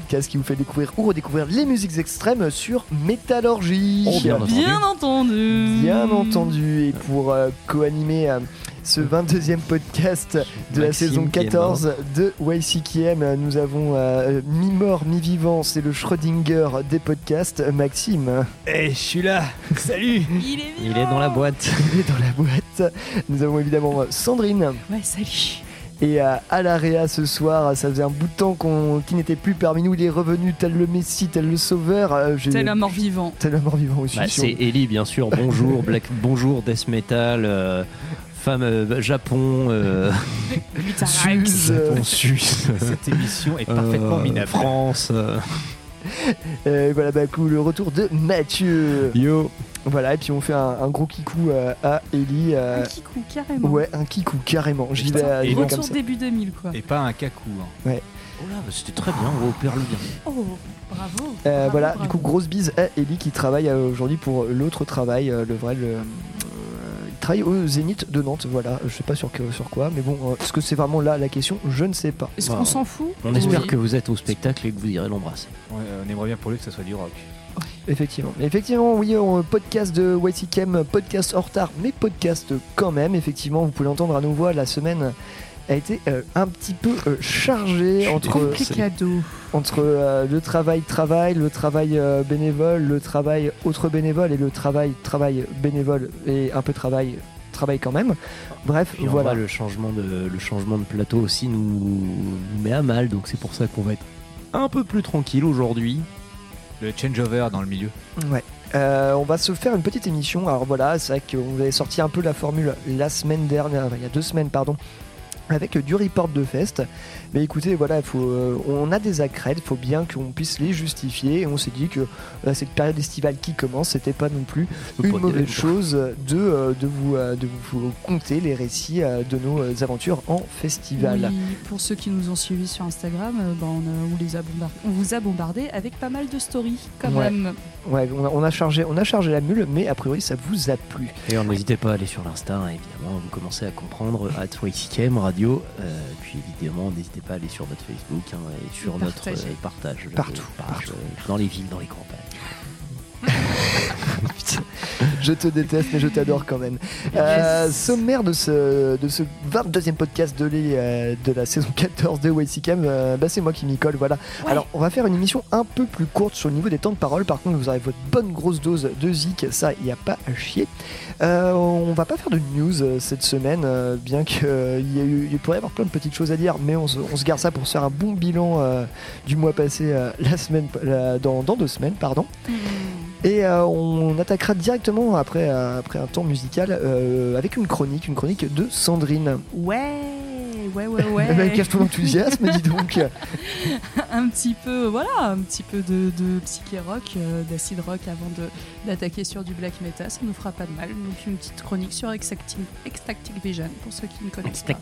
podcast qui vous fait découvrir ou redécouvrir les musiques extrêmes sur Métallurgie. Oh, bien entendu. Bien entendu. Bien entendu. Et pour euh, co-animer euh, ce 22e podcast de la saison qui est 14 de YCKM, nous avons euh, mi-mort, mi-vivant, c'est le Schrödinger des podcasts, Maxime. Eh, je suis là. Salut. Il est Il est dans la boîte. Il est dans la boîte. Nous avons évidemment euh, Sandrine. Ouais, salut. Et euh, à l'AREA ce soir, ça faisait un bout de temps qu'on, qu'il n'était plus parmi nous. Il est revenu tel le Messie, tel le Sauveur. Euh, j'ai- T'es la mort vivant. tel le mort-vivant aussi. Bah, c'est Ellie, bien sûr. Bonjour, Black, bonjour, Death Metal, euh, femme euh, Japon, euh, euh, Japon Suisse, Cette émission est parfaitement euh, minable. France. euh, voilà, bah, coup, le retour de Mathieu. Yo. Voilà, et puis on fait un, un gros kikou euh, à Ellie. euh, Un kikou, carrément. ouais, un kikou, carrément. J'y vais, Putain, j'y et vais comme Retour ça. début 2000, quoi. Et pas un cacou. hein. Oh là, bah, c'était très bien. On opère le bien. Oh, bravo. Euh, Bravo, voilà, bravo. du coup, grosse bise à Ellie qui travaille euh, aujourd'hui pour l'autre travail, euh, le vrai, le. Euh, il travaille au Zénith de Nantes, voilà, je sais pas sur, que- sur quoi, mais bon, euh, est-ce que c'est vraiment là la question? Je ne sais pas. Est-ce Bah, qu'on s'en fout? On espère Oui. que vous êtes au spectacle et que vous irez l'embrasser. Ouais, on aimerait bien pour lui que ça soit du rock. Effectivement. Effectivement, oui, on podcast de YCKM, podcast en retard, mais podcast quand même. Effectivement, vous pouvez l'entendre à nos voix, la semaine a été euh, un petit peu euh, chargée entre, entre euh, le travail travail, le travail euh, bénévole, le travail autre bénévole et le travail travail bénévole et un peu travail travail quand même. Bref, voilà. vrai, le changement de le changement de plateau aussi nous, nous met à mal. Donc c'est pour ça qu'on va être un peu plus tranquille aujourd'hui. Le changeover dans le milieu. Ouais. Euh, on va se faire une petite émission. Alors voilà, c'est vrai qu'on avait sorti un peu la formule la semaine dernière, enfin, il y a deux semaines, pardon, avec du report de fest. Mais écoutez, voilà, faut, euh, on a des accrèdes, il faut bien qu'on puisse les justifier. Et on s'est dit que euh, cette période estivale qui commence, c'était pas non plus une mauvaise chose de, euh, de, vous, euh, de vous conter les récits euh, de nos euh, aventures en festival. Oui, pour ceux qui nous ont suivis sur Instagram, euh, bah, on, a- on les a on vous a bombardé avec pas mal de stories quand Ouais. même. Ouais, on a, on a chargé, on a chargé la mule, mais a priori ça vous a plu. D'ailleurs, n'hésitez pas à aller sur l'Insta, hein, évidemment, vous commencez à comprendre, at YCKM Radio, euh, puis évidemment, n'hésitez pas à aller sur notre Facebook hein, et sur Et notre euh, partage. le Partout, euh, dans les villes, dans les campagnes. Je te déteste, mais je t'adore quand même. Euh, sommaire de ce, de ce 22e podcast de, les, euh, de la saison 14 de YCKM, euh, bah c'est moi qui m'y colle, voilà. Ouais. Alors, on va faire une émission un peu plus courte sur le niveau des temps de parole. Par contre, vous aurez votre bonne grosse dose de zik, ça, il n'y a pas à chier. Euh, on va pas faire de news euh, cette semaine, euh, bien qu'il y, a eu- il pourrait y avoir plein de petites choses à dire, mais on se, on se garde ça pour se faire un bon bilan euh, du mois passé euh, la semaine, la- dans, dans deux semaines, pardon. Mmh. Et euh, on attaquera directement après, euh, après un temps musical euh, avec une chronique, une chronique de Sandrine. Ouais, ouais, ouais, Eh ben, ouais. cache ton enthousiasme, dis donc. un petit peu, voilà, un petit peu de, de psyché rock, euh, d'acid rock avant de d'attaquer sur du black metal, ça nous fera pas de mal. Donc une petite chronique sur Extracting Vision pour ceux qui ne connaissent pas.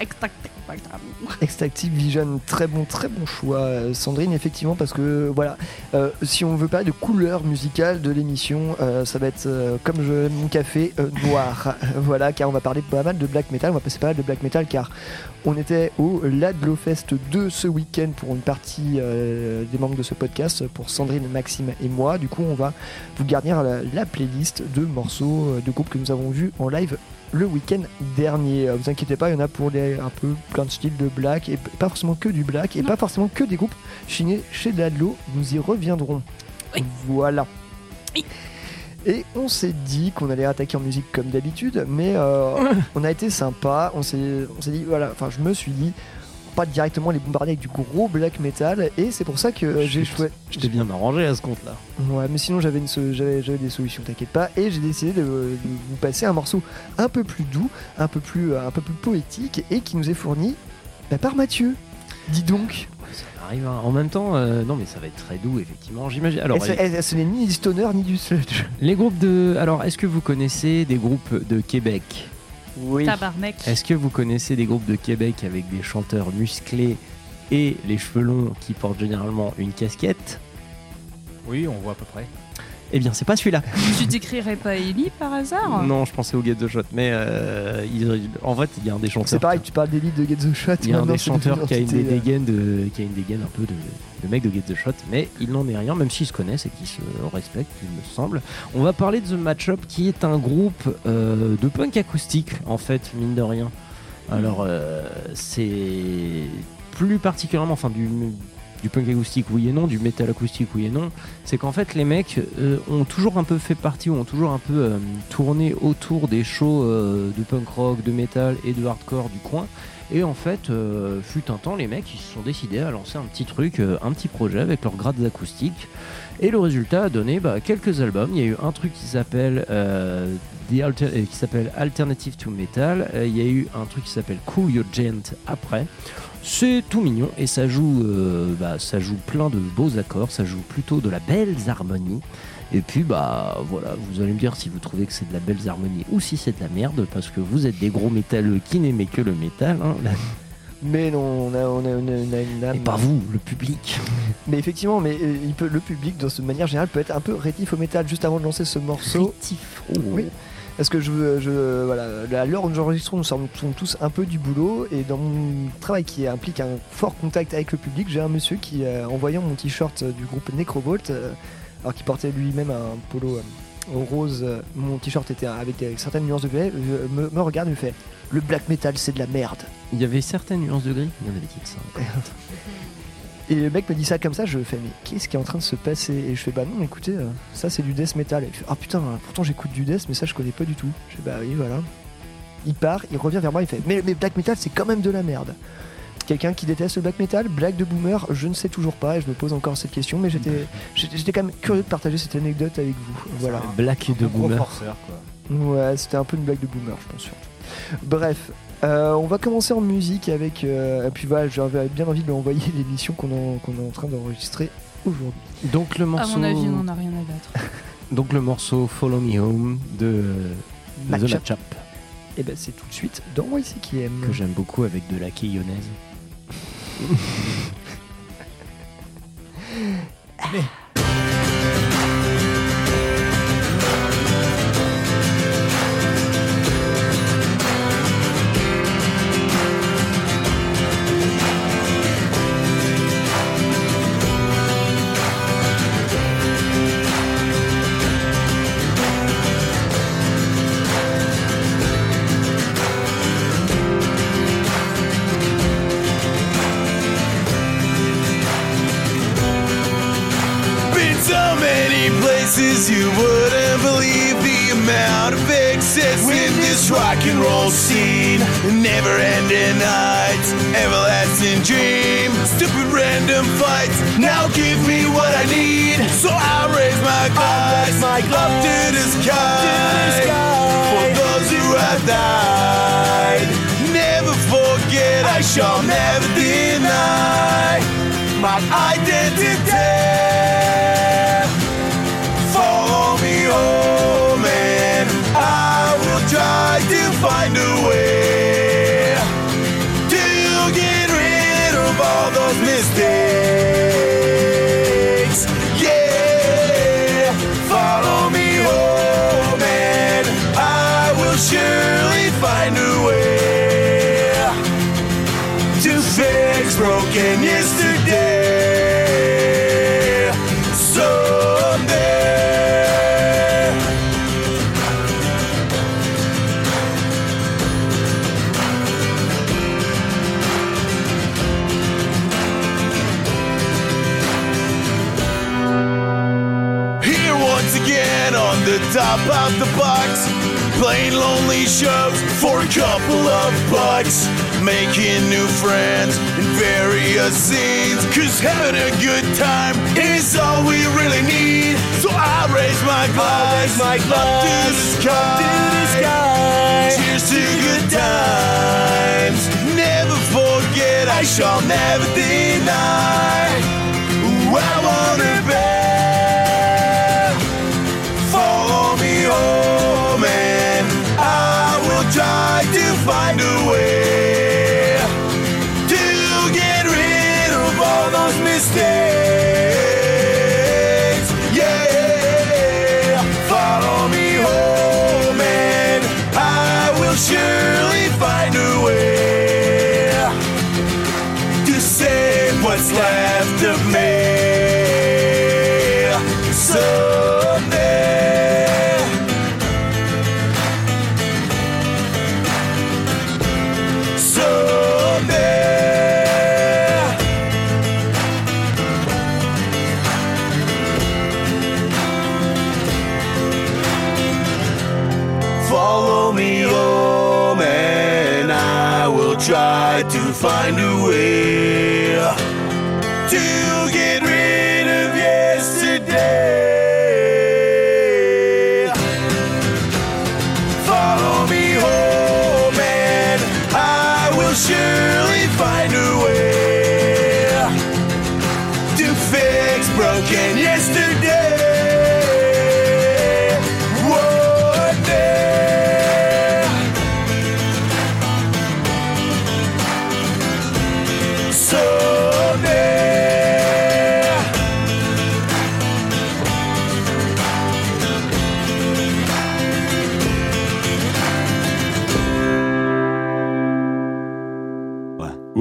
Extracting Vision. Extractive Vision, très bon, très bon choix, Sandrine, effectivement, parce que voilà, euh, si on veut parler de couleur musicale de l'émission, euh, ça va être euh, comme je mon café euh, noir. voilà, car on va parler pas mal de black metal, on va passer pas mal de black metal, car on était au Ladlo Fest 2 ce week-end pour une partie euh, des membres de ce podcast, pour Sandrine, Maxime et moi. Du coup, on va vous garnir la, la playlist de morceaux euh, de groupes que nous avons vus en live le week-end dernier. Euh, Vous inquiétez pas, il y en a pour les, un peu plein de styles de black et pas forcément que du black et Non. pas forcément que des groupes signés chez Ladlo. Nous y reviendrons. Oui. Voilà. Oui. Et on s'est dit qu'on allait attaquer en musique comme d'habitude, mais euh, on a été sympa. On s'est, on s'est dit voilà. Enfin, je me suis dit pas directement les bombarder avec du gros black metal et c'est pour ça que euh, j'ai choisi. Je t'ai bien arrangé à ce compte-là. Ouais, mais sinon j'avais, des solutions, t'inquiète pas. Et j'ai décidé de, de vous passer un morceau un peu plus doux, un peu plus, un peu plus poétique et qui nous est fourni bah, par Mathieu. Dis donc. Arrive. hein. En même temps, euh, non, mais ça va être très doux, effectivement. J'imagine. Alors, Elle, elle- ce n'est ni du stoner ni du sludge. les groupes de. Alors, est-ce que vous connaissez des groupes de Québec? Oui. Tabarnak. Est-ce que vous connaissez des groupes de Québec avec des chanteurs musclés et les cheveux longs qui portent généralement une casquette? Oui, on voit à peu près. Eh bien, c'est pas celui-là. Tu décrirais pas Ellie par hasard? Non, je pensais au Get the Shot, mais euh, il- en fait, il y a un des chanteurs. C'est pareil, tu parles d'élite de Get the Shot. Il y a un des chanteurs qui a une entité, euh, dégaine de, qui a une dégaine un peu de, de mec de Get the Shot, mais il n'en est rien, même s'ils se connaissent et qu'ils se respectent, il me semble. On va parler de The Matchup, qui est un groupe euh, de punk acoustique, en fait, mine de rien. Alors, euh, c'est plus particulièrement, enfin, du, du punk acoustique, oui et non, du métal acoustique, oui et non. C'est qu'en fait, les mecs euh, ont toujours un peu fait partie, ou ont toujours un peu euh, tourné autour des shows euh, de punk rock, de métal et de hardcore du coin. Et en fait, fut un temps, les mecs, ils se sont décidés à lancer un petit truc, un petit projet avec leurs grades acoustiques. Et le résultat a donné bah, quelques albums. Il y a eu un truc qui s'appelle qui s'appelle Alternative to Metal. Il y a eu un truc qui s'appelle Cool Your Giant après. C'est tout mignon et ça joue, euh, bah, ça joue plein de beaux accords, ça joue plutôt de la belle harmonie. Et puis bah voilà, vous allez me dire si vous trouvez que c'est de la belle harmonie ou si c'est de la merde, parce que vous êtes des gros métalleux qui n'aimez que le métal, hein, là. Mais non, on a, on a, on a- on a une âme. et pas vous, le public. Mais effectivement, mais euh, il peut, le public, de cette manière générale, peut être un peu rétif au métal. Juste avant de lancer ce morceau, Rétif. Oui. Parce que je, veux- je voilà, à l'heure où nous enregistrons, nous sommes tous un peu du boulot et dans mon travail qui implique un fort contact avec le public, j'ai un monsieur qui, euh, en voyant mon t-shirt du groupe Necrobolt, euh, alors qu'il portait lui-même un polo euh, rose, mon t-shirt était avec certaines nuances de gris, me, me regarde et me fait le black metal c'est de la merde. Il y avait certaines nuances de gris. Il y en avait qui de ça. Et le mec me dit ça comme ça, je fais mais qu'est-ce qui est en train de se passer? Et je fais bah non écoutez, euh, ça c'est du death metal. Et il fait ah putain, pourtant j'écoute du death mais ça je connais pas du tout. Je fais bah oui voilà. Il part, il revient vers moi, il fait mais, mais black metal c'est quand même de la merde. Quelqu'un qui déteste le black metal, black de boomer, je ne sais toujours pas et je me pose encore cette question, mais j'étais j'étais quand même curieux de partager cette anecdote avec vous. Voilà. Black et de boomer. forceur, quoi. Ouais, c'était un peu une blague de boomer, je pense surtout. Bref, euh, on va commencer en musique avec. euh, et puis voilà, j'avais bien envie de lui envoyer l'émission qu'on en- qu'on est en train d'enregistrer aujourd'hui. Donc le À morceau. mon avis, on n'en a rien à battre. Donc le morceau Follow Me Home de, de The Et ben c'est tout de suite dans YCKM. que j'aime beaucoup avec de la quillonnaise. rock and roll scene. Never ending nights, everlasting dream, stupid random fights. Now give me what I need, so I raise my glass, up to the sky, for those who have died. Never forget, I shall never deny my identity. Find a way the top of the box. Playing lonely shows for a couple of bucks. Making new friends in various scenes. Cause having a good time is all we really need. So I raise my glass, my glass up to the sky. Cheers to good times. Never forget, I shall never deny find a way to get rid of all those mistakes. Yeah, follow me home and I will surely find a way to save what's left of me.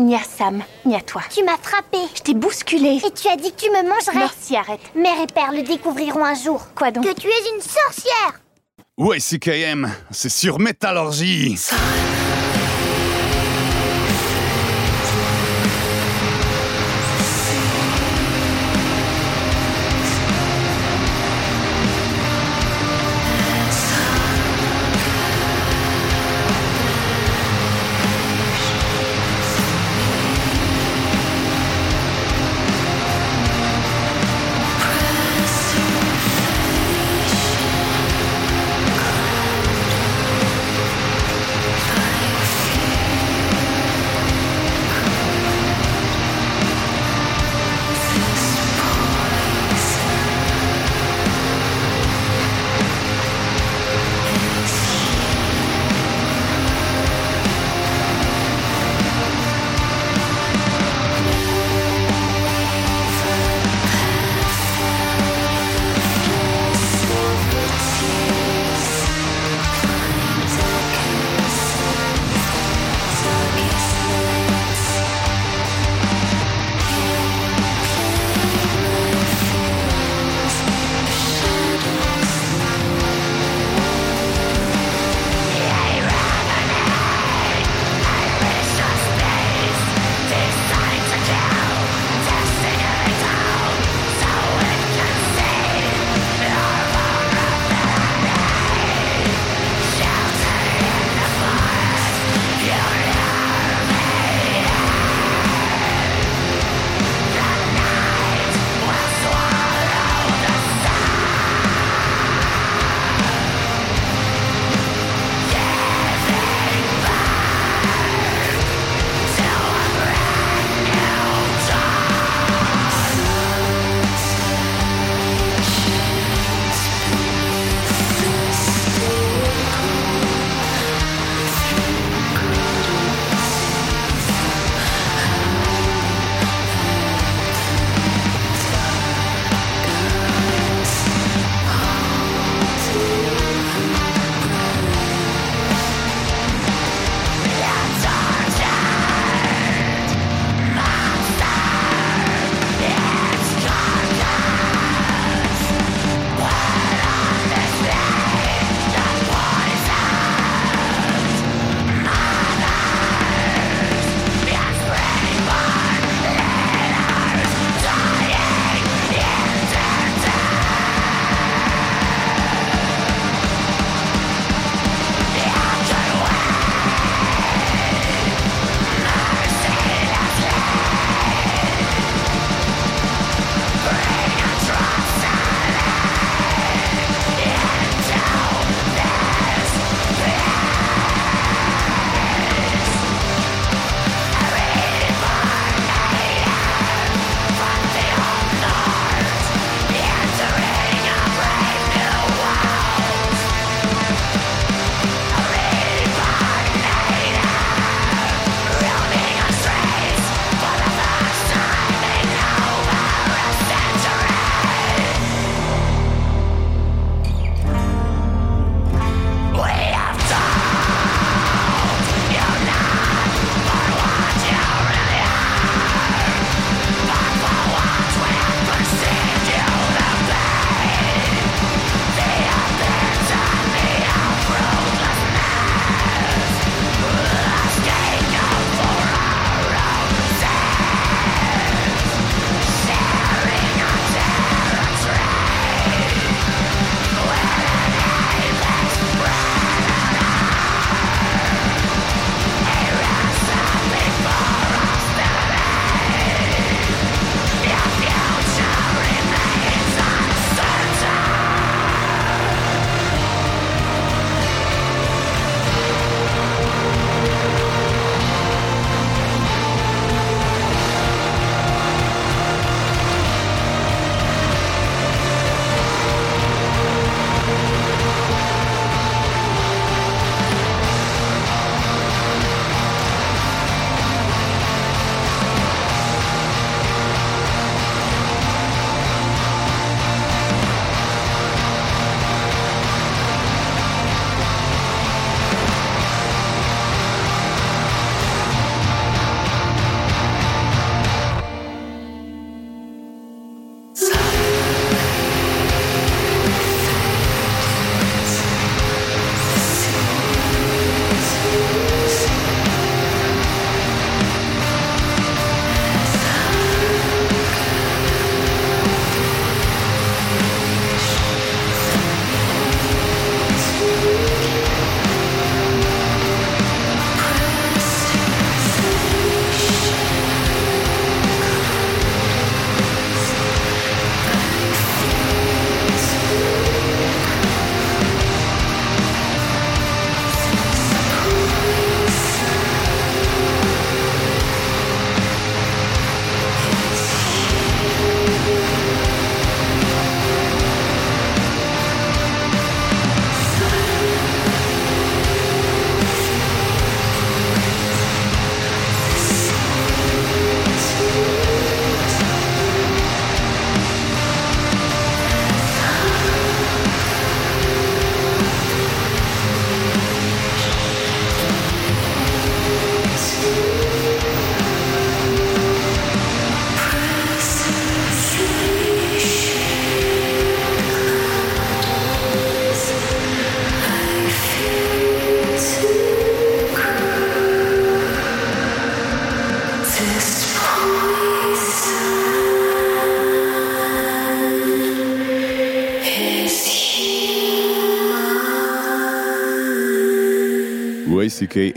Ni à Sam, ni à toi. Tu m'as frappé. Je t'ai bousculé. Et tu as dit que tu me mangerais. Merci, arrête. Mère et père le découvriront un jour. Quoi donc Que tu es une sorcière. YCKM, c'est sur Métallurgie.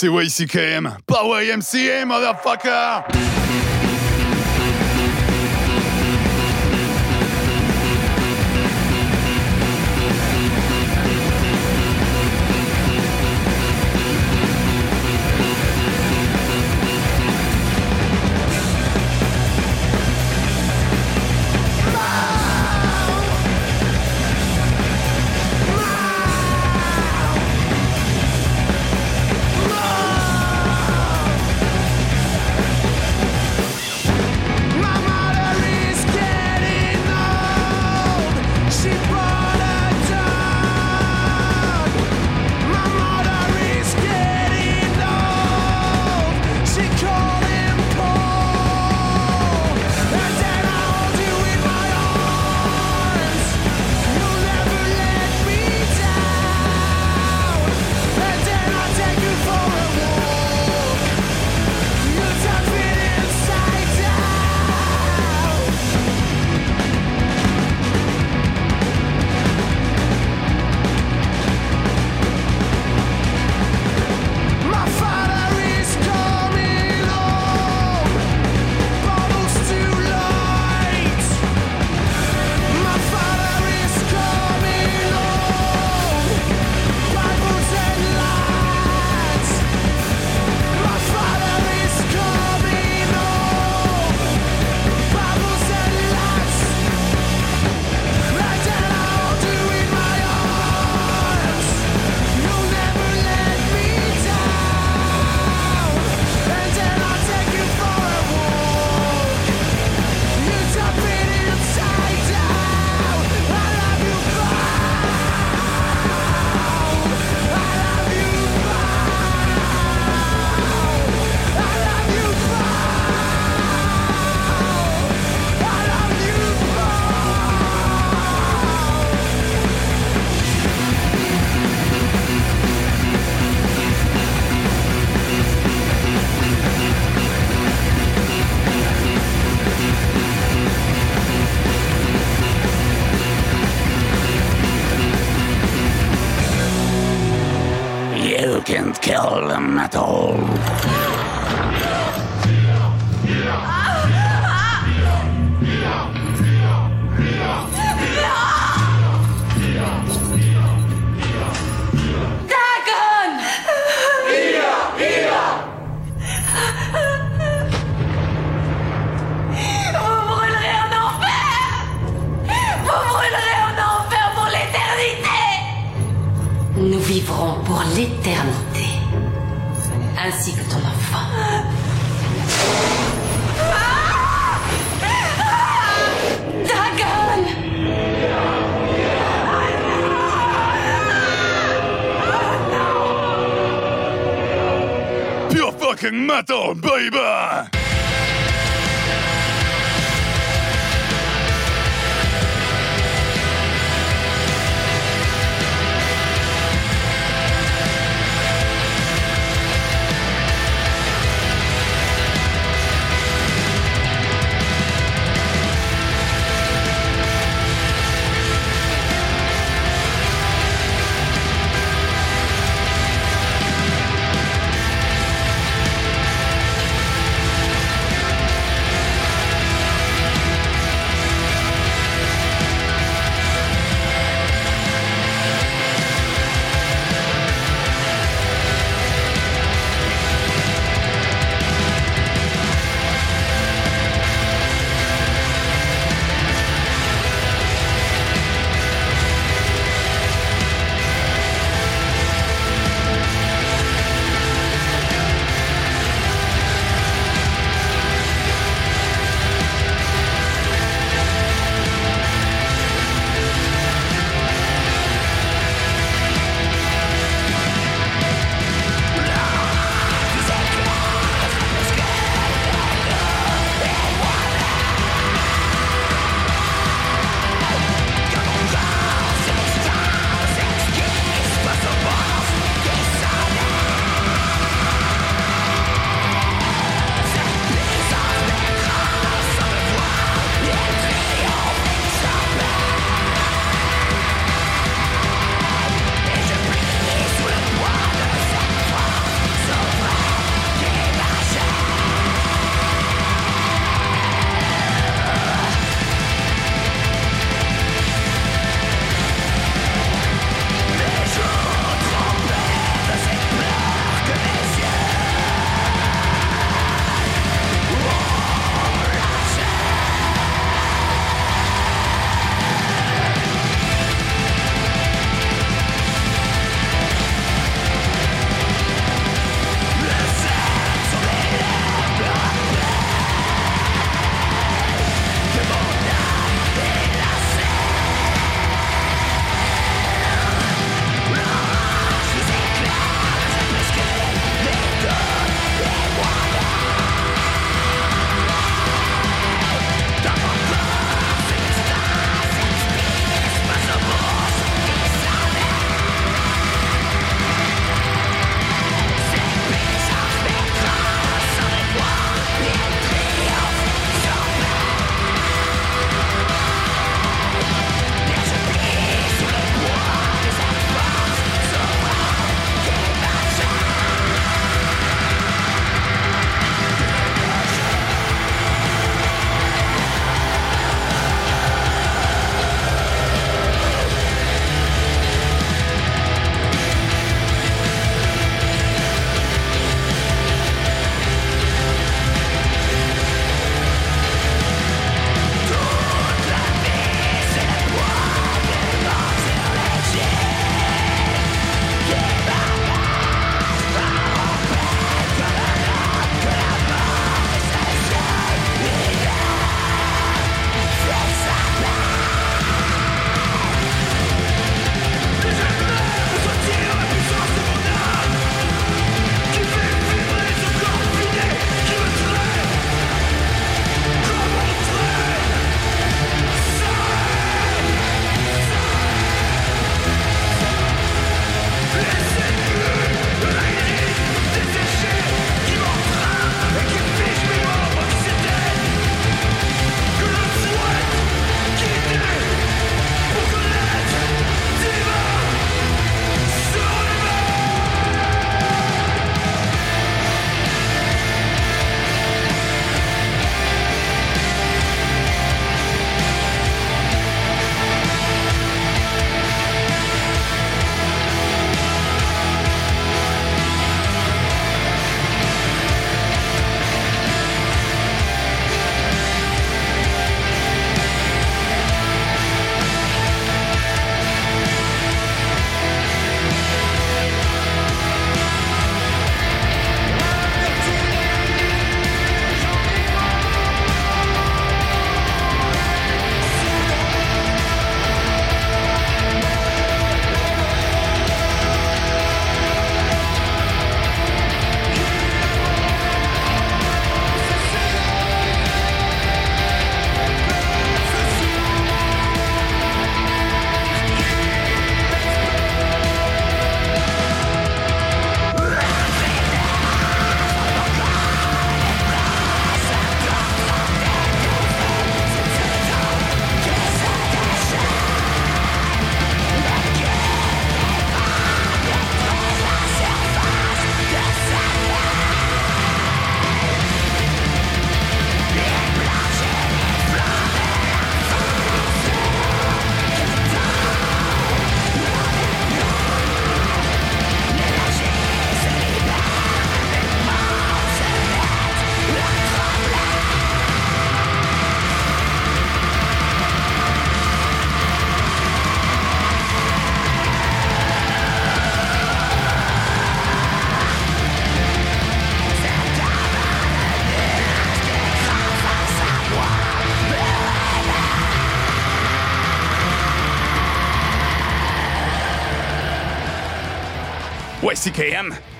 C'est YCKM, pas YMCA, motherfucker!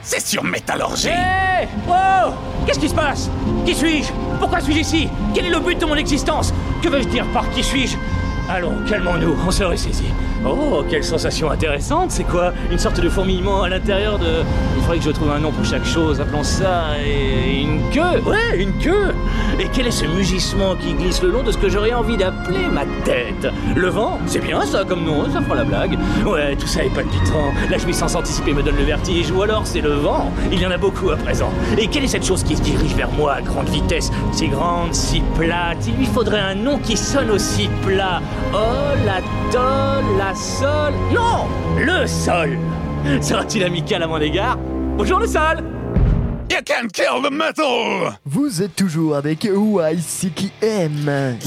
C'est sur Métallurgie. Hé Oh Qu'est-ce qui se passe? Qui suis-je? Pourquoi suis-je ici? Quel est le but de mon existence? Que veux-je dire par qui suis-je? Allons, calmons-nous, on se ressaisit. Oh, quelle sensation intéressante, c'est quoi? Une sorte de fourmillement à l'intérieur de... Il faudrait que je trouve un nom pour chaque chose, appelons ça... une queue. Ouais, une queue Quel est ce mugissement qui glisse le long de ce que j'aurais envie d'appeler ma tête? Le vent? C'est bien ça comme nom, ça fera la blague. Ouais, tout ça est palpitant, la jouissance anticipée me donne le vertige, ou alors c'est le vent, il y en a beaucoup à présent. Et quelle est cette chose qui se dirige vers moi à grande vitesse? Si grande, si plate, il lui faudrait un nom qui sonne aussi plat. Oh, la tol, la sol... Non Le sol. Sera-t-il amical à mon égard? Bonjour le sol can kill the metal. Vous êtes toujours avec YCKM.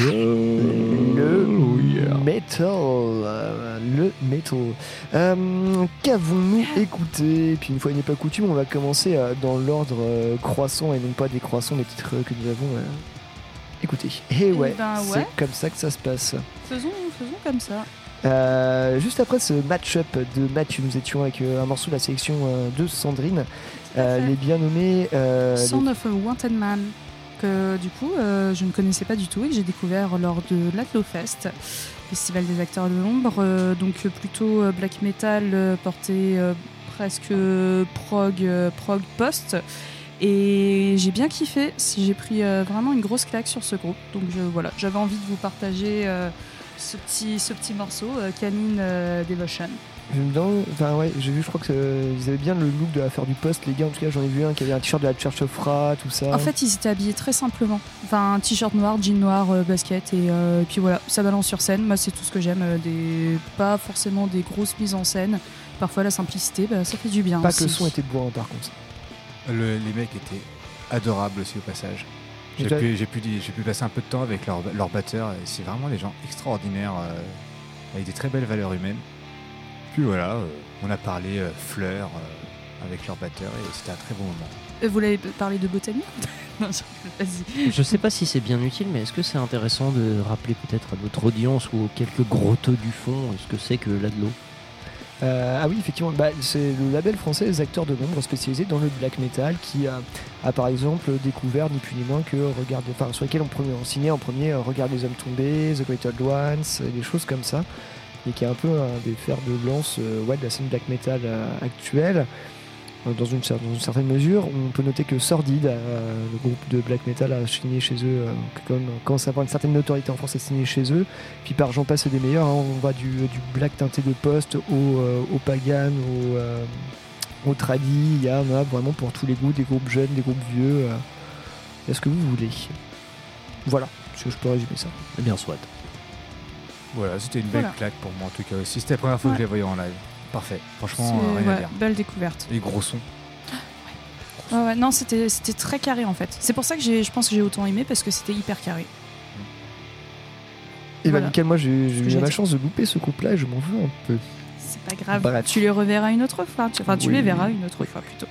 Le metal. Le metal. Euh, Qu'avons-nous écouté? Puis une fois n'est pas coutume, on va commencer euh, dans l'ordre euh, croissant et non pas décroissant des titres que nous avons euh, écoutés. Et ouais, ben c'est ouais. comme ça que ça se passe. Faisons, faisons comme ça. Euh, juste après ce match-up de Mathieu, nous étions avec euh, un morceau de la sélection euh, de Sandrine, les bien nommés. euh, les- Son of a Wanted Man, que du coup je ne connaissais pas du tout et que j'ai découvert lors de l'Atlo Fest, Festival des acteurs de l'ombre, donc plutôt black metal porté presque prog, prog post. Et j'ai bien kiffé, j'ai pris vraiment une grosse claque sur ce groupe. Donc je- voilà, j'avais envie de vous partager ce, petit, ce petit morceau, euh, Canine euh, Devotion. J'aime bien, enfin ouais, j'ai vu, je crois que euh, ils avaient bien le look de la faire du poste, les gars. En tout cas, j'en ai vu un qui avait un t-shirt de la Church of Ra, tout ça. En fait, ils étaient habillés très simplement. Enfin, un t-shirt noir, jean noir, euh, basket, et, euh, et puis voilà, ça balance sur scène. Moi, c'est tout ce que j'aime. des... Pas forcément des grosses mises en scène. Parfois, la simplicité, bah, ça fait du bien. pas aussi. que le son était bourrin par contre. Le- les mecs étaient adorables aussi au passage. J'ai pu, j'ai pu, j'ai pu passer un peu de temps avec leur, leur batteur. et C'est vraiment des gens extraordinaires euh, avec des très belles valeurs humaines. Puis voilà, euh, on a parlé euh, fleurs euh, avec leur batteur et c'était un très bon moment. Vous l'avez parlé de botanique Non, je- vas-y. Je sais pas si c'est bien utile, mais est-ce que c'est intéressant de rappeler peut-être à notre audience ou aux quelques grotteux du fond ce que c'est que l'Adlo? Euh, ah oui, effectivement, bah, c'est le label français Les Acteurs de l'ombre spécialisé dans le black metal qui a, par exemple découvert ni plus ni moins que regarde, enfin sur lesquels on, signait en premier euh, Regarde les hommes tombés, The Great Old Ones, euh, des choses comme ça, et qui est un peu des fers de lance ouais, de la scène black metal actuelle. Euh, Dans une, cer- dans une certaine mesure, on peut noter que Sordid, euh, le groupe de black metal, a signé chez eux, euh, comme commence à avoir une certaine notoriété en France, a signé chez eux. Puis par j'en passe et des meilleurs, hein, on va du, du black teinté de poste au, euh, au pagan, au, euh, au tradi, il y en a vraiment pour tous les goûts, des groupes jeunes, des groupes vieux, euh, il y a ce que vous voulez? Voilà, je, je peux résumer ça. Eh bien, soit. Voilà, c'était une belle Voilà. claque pour moi en tout cas aussi. C'était la première fois que je les voyais en live. Parfait, franchement, rien à ouais, dire. belle découverte. Les gros sons. Ouais, ouais, non, c'était c'était très carré en fait. C'est pour ça que j'ai- je pense que j'ai autant aimé parce que c'était hyper carré. Et Voilà. bah nickel, moi j'ai eu dit. chance de louper ce couple-là et je m'en veux un peu. C'est pas grave. Bref. Tu les reverras une autre fois. Tu- Enfin, tu Oui. les verras une autre fois plutôt.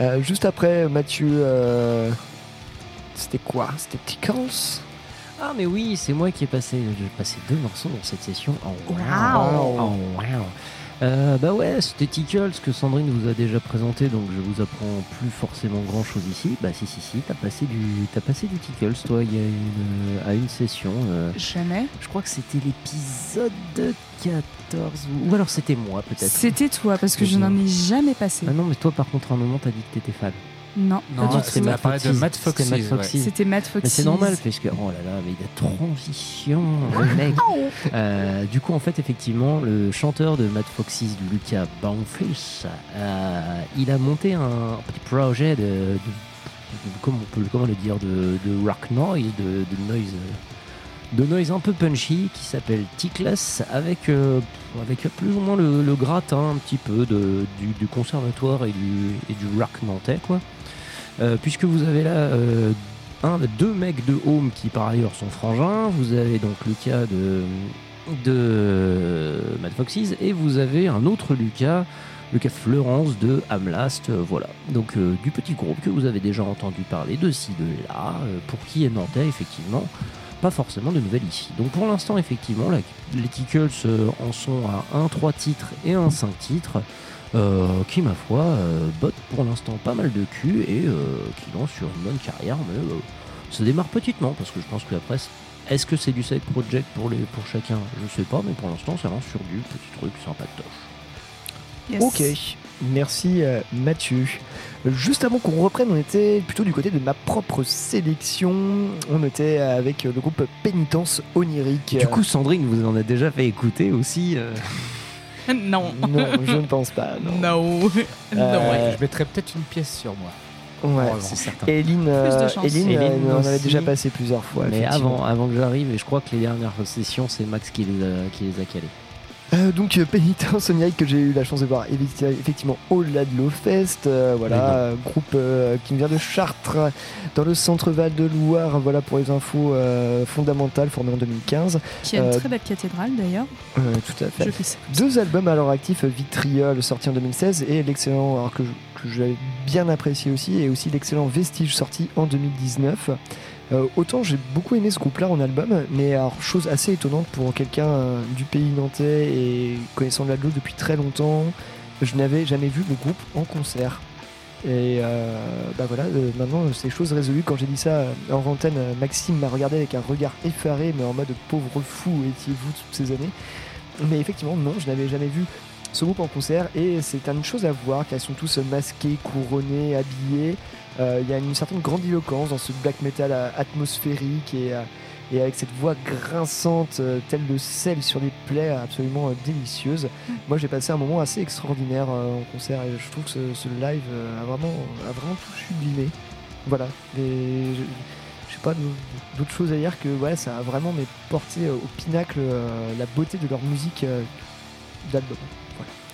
Euh, juste après, Mathieu, euh, c'était quoi? C'était Tickles? Ah, mais oui, c'est moi qui ai passé, j'ai passé deux morceaux dans cette session. Oh, wow. Wow. Oh, wow. Euh, bah ouais, c'était Tickles que Sandrine vous a déjà présenté, donc je vous apprends plus forcément grand chose ici. Bah si si si, t'as passé du, t'as passé du Tickles toi il y a une, à une session. euh, Jamais. je crois que c'était l'épisode 14 ou, ou alors c'était moi peut-être. C'était toi parce que je n'en ai jamais passé. Ah non mais toi par contre à un moment t'as dit que t'étais fan. Non, Non, pas du c'était tout. Matt Foxy. de Matt C'était Foxy, Matt. Foxy. C'était Matt Mais Foxy. c'est normal parce que oh là là mais il a transition le mec. Euh, du coup en fait effectivement le chanteur de Mad Foxys Lucas Baumfish euh, il a monté un petit projet de, de- de- comment on peut comment le dire de, de rock noise de, noise de noise un peu punchy qui s'appelle Tickless avec euh, avec plus ou moins le, le gratin un petit peu de, du, du conservatoire et du, et du rock nantais quoi Euh, puisque vous avez là euh, deux mecs de Home qui par ailleurs sont frangins. Vous avez donc Lucas de, de Mad Foxes et vous avez un autre Lucas, Lucas Fleurance de Amlast. euh, voilà, donc du petit groupe que vous avez déjà entendu parler de ci, de là, pour qui est effectivement. pas forcément de nouvelles ici. Donc pour l'instant, effectivement, les Tickles en sont à un 3 titres et un 5 titres. Euh, qui, ma foi, euh, bottent pour l'instant pas mal de cul et euh, qui lancent sur une bonne carrière, mais euh, ça démarre petitement parce que je pense que après, est-ce que c'est du side project pour, les, pour chacun? Je sais pas, mais pour l'instant, ça lance sur du petit truc sympatoche. Yes. Ok, merci Mathieu. Juste avant qu'on reprenne, on était plutôt du côté de ma propre sélection. On était avec le groupe Pénitence Onirique. Du coup, Sandrine vous en a déjà fait écouter aussi. euh, non. non, je ne pense pas. Non. No. Euh, Je mettrais peut-être une pièce sur moi. Ouais, c'est certain. Eline, Plus de euh. Eline, Eline euh, on en avait déjà passé plusieurs fois. Mais avant, avant que j'arrive, et je crois que les dernières sessions, c'est Max qui les a, qui les a calés. Euh, donc euh, Pénitence Onirique que j'ai eu la chance de voir effecti- effectivement au Ladlo Fest, euh, voilà, groupe euh, qui me vient de Chartres, dans le centre Val de Loire, voilà pour les infos euh, fondamentales formé en 2015. Qui a une Euh, très belle cathédrale d'ailleurs. Euh, tout à fait. Je fais ça. Deux albums à leur actif, Vitriol sorti en 2016 et l'excellent, alors que j'avais bien apprécié aussi, et aussi l'excellent Vestige sorti en 2019. Euh, autant j'ai beaucoup aimé ce groupe-là en album, mais alors chose assez étonnante pour quelqu'un euh, du pays nantais et connaissant l'Adlo depuis très longtemps, je n'avais jamais vu le groupe en concert. Et euh, bah voilà, euh, maintenant c'est chose résolue. Quand j'ai dit ça en antenne, Maxime m'a regardé avec un regard effaré, mais en mode pauvre fou étiez-vous toutes ces années? Mais effectivement, non, je n'avais jamais vu ce groupe en concert et c'est une chose à voir car ils sont tous masqués, couronnés, habillés. Euh, Il y a une certaine grandiloquence dans ce black metal euh, atmosphérique et, euh, et avec cette voix grinçante, telle le sel sur les plaies, absolument délicieuse. Moi, j'ai passé un moment assez extraordinaire en concert et je trouve que ce, ce live a, vraiment, a vraiment tout sublimé. Voilà. Et je, je sais pas d'autres choses à dire que ouais, ça a vraiment mais, porté au pinacle euh, la beauté de leur musique euh, d'album.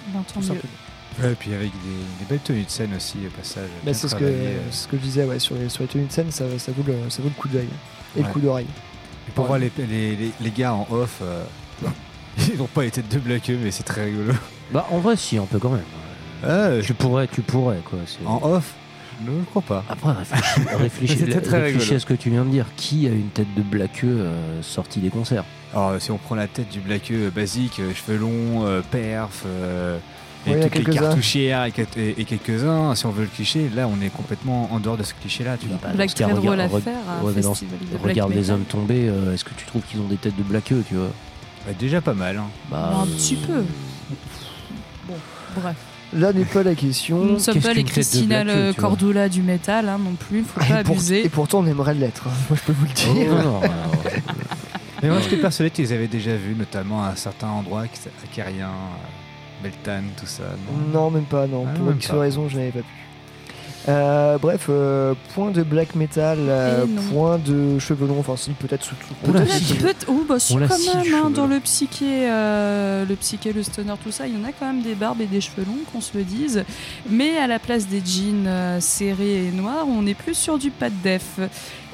Ben. Ouais, et puis avec des, des belles tenues de scène aussi, au passage. Bah, c'est ce que, euh. ce que je disais ouais, sur, les, sur les tenues de scène, ça, ça, vaut, le, ça vaut le coup d'œil et Ouais. le coup d'oreille. Et pour voir les, les, les, les gars en off, euh, ils n'ont pas été de blagueux, mais c'est très rigolo. Bah, en vrai, si, on peut quand même. Ah, Tu pourrais, tu pourrais, quoi. en off Non, je crois pas. Après, réfléchis, réfléchis, très à ce que tu viens de dire. Qui a une tête de blaqueux euh, sortie des concerts? Alors, si on prend la tête du blaqueux basique, euh, cheveux longs, euh, perf, euh, et toutes les cartouchières et, quel- et- et quelques-uns, si on veut le cliché, là, on est complètement en dehors de ce cliché-là, tu vois. Bah, Black très drôle regarde- à re- faire ouais, de Regarde les hommes tombés, euh, est-ce que tu trouves qu'ils ont des têtes de blaqueux, tu vois? Bah, déjà pas mal. hein. Bah, Un euh, petit peu. Bon, bref. Là n'est pas la question. Nous ne sommes pas les Christina le Cordula du métal hein, non plus, faut pas Et, pour- abuser. et pourtant, on aimerait l'être. hein. Moi, je peux vous le Oh, dire. non, non, alors, Mais moi, j'étais persuadé qu'ils avaient déjà vu, notamment à certains endroits, Carien, euh, Beltane, tout ça. non? Non, même pas, non. Ah, Pour pas. raison, je n'avais pas pu. Euh, bref, euh, point de black metal, euh, non. point de cheveux longs, enfin si peut-être sous tout. Oula, peut-être oh, bah si, On quand même, hein, dans le psyché, euh, le psyché, le stoner, tout ça, il y en a quand même des barbes et des cheveux longs, qu'on se le dise. Mais à la place des jeans euh, serrés et noirs, on est plus sur du pas de def.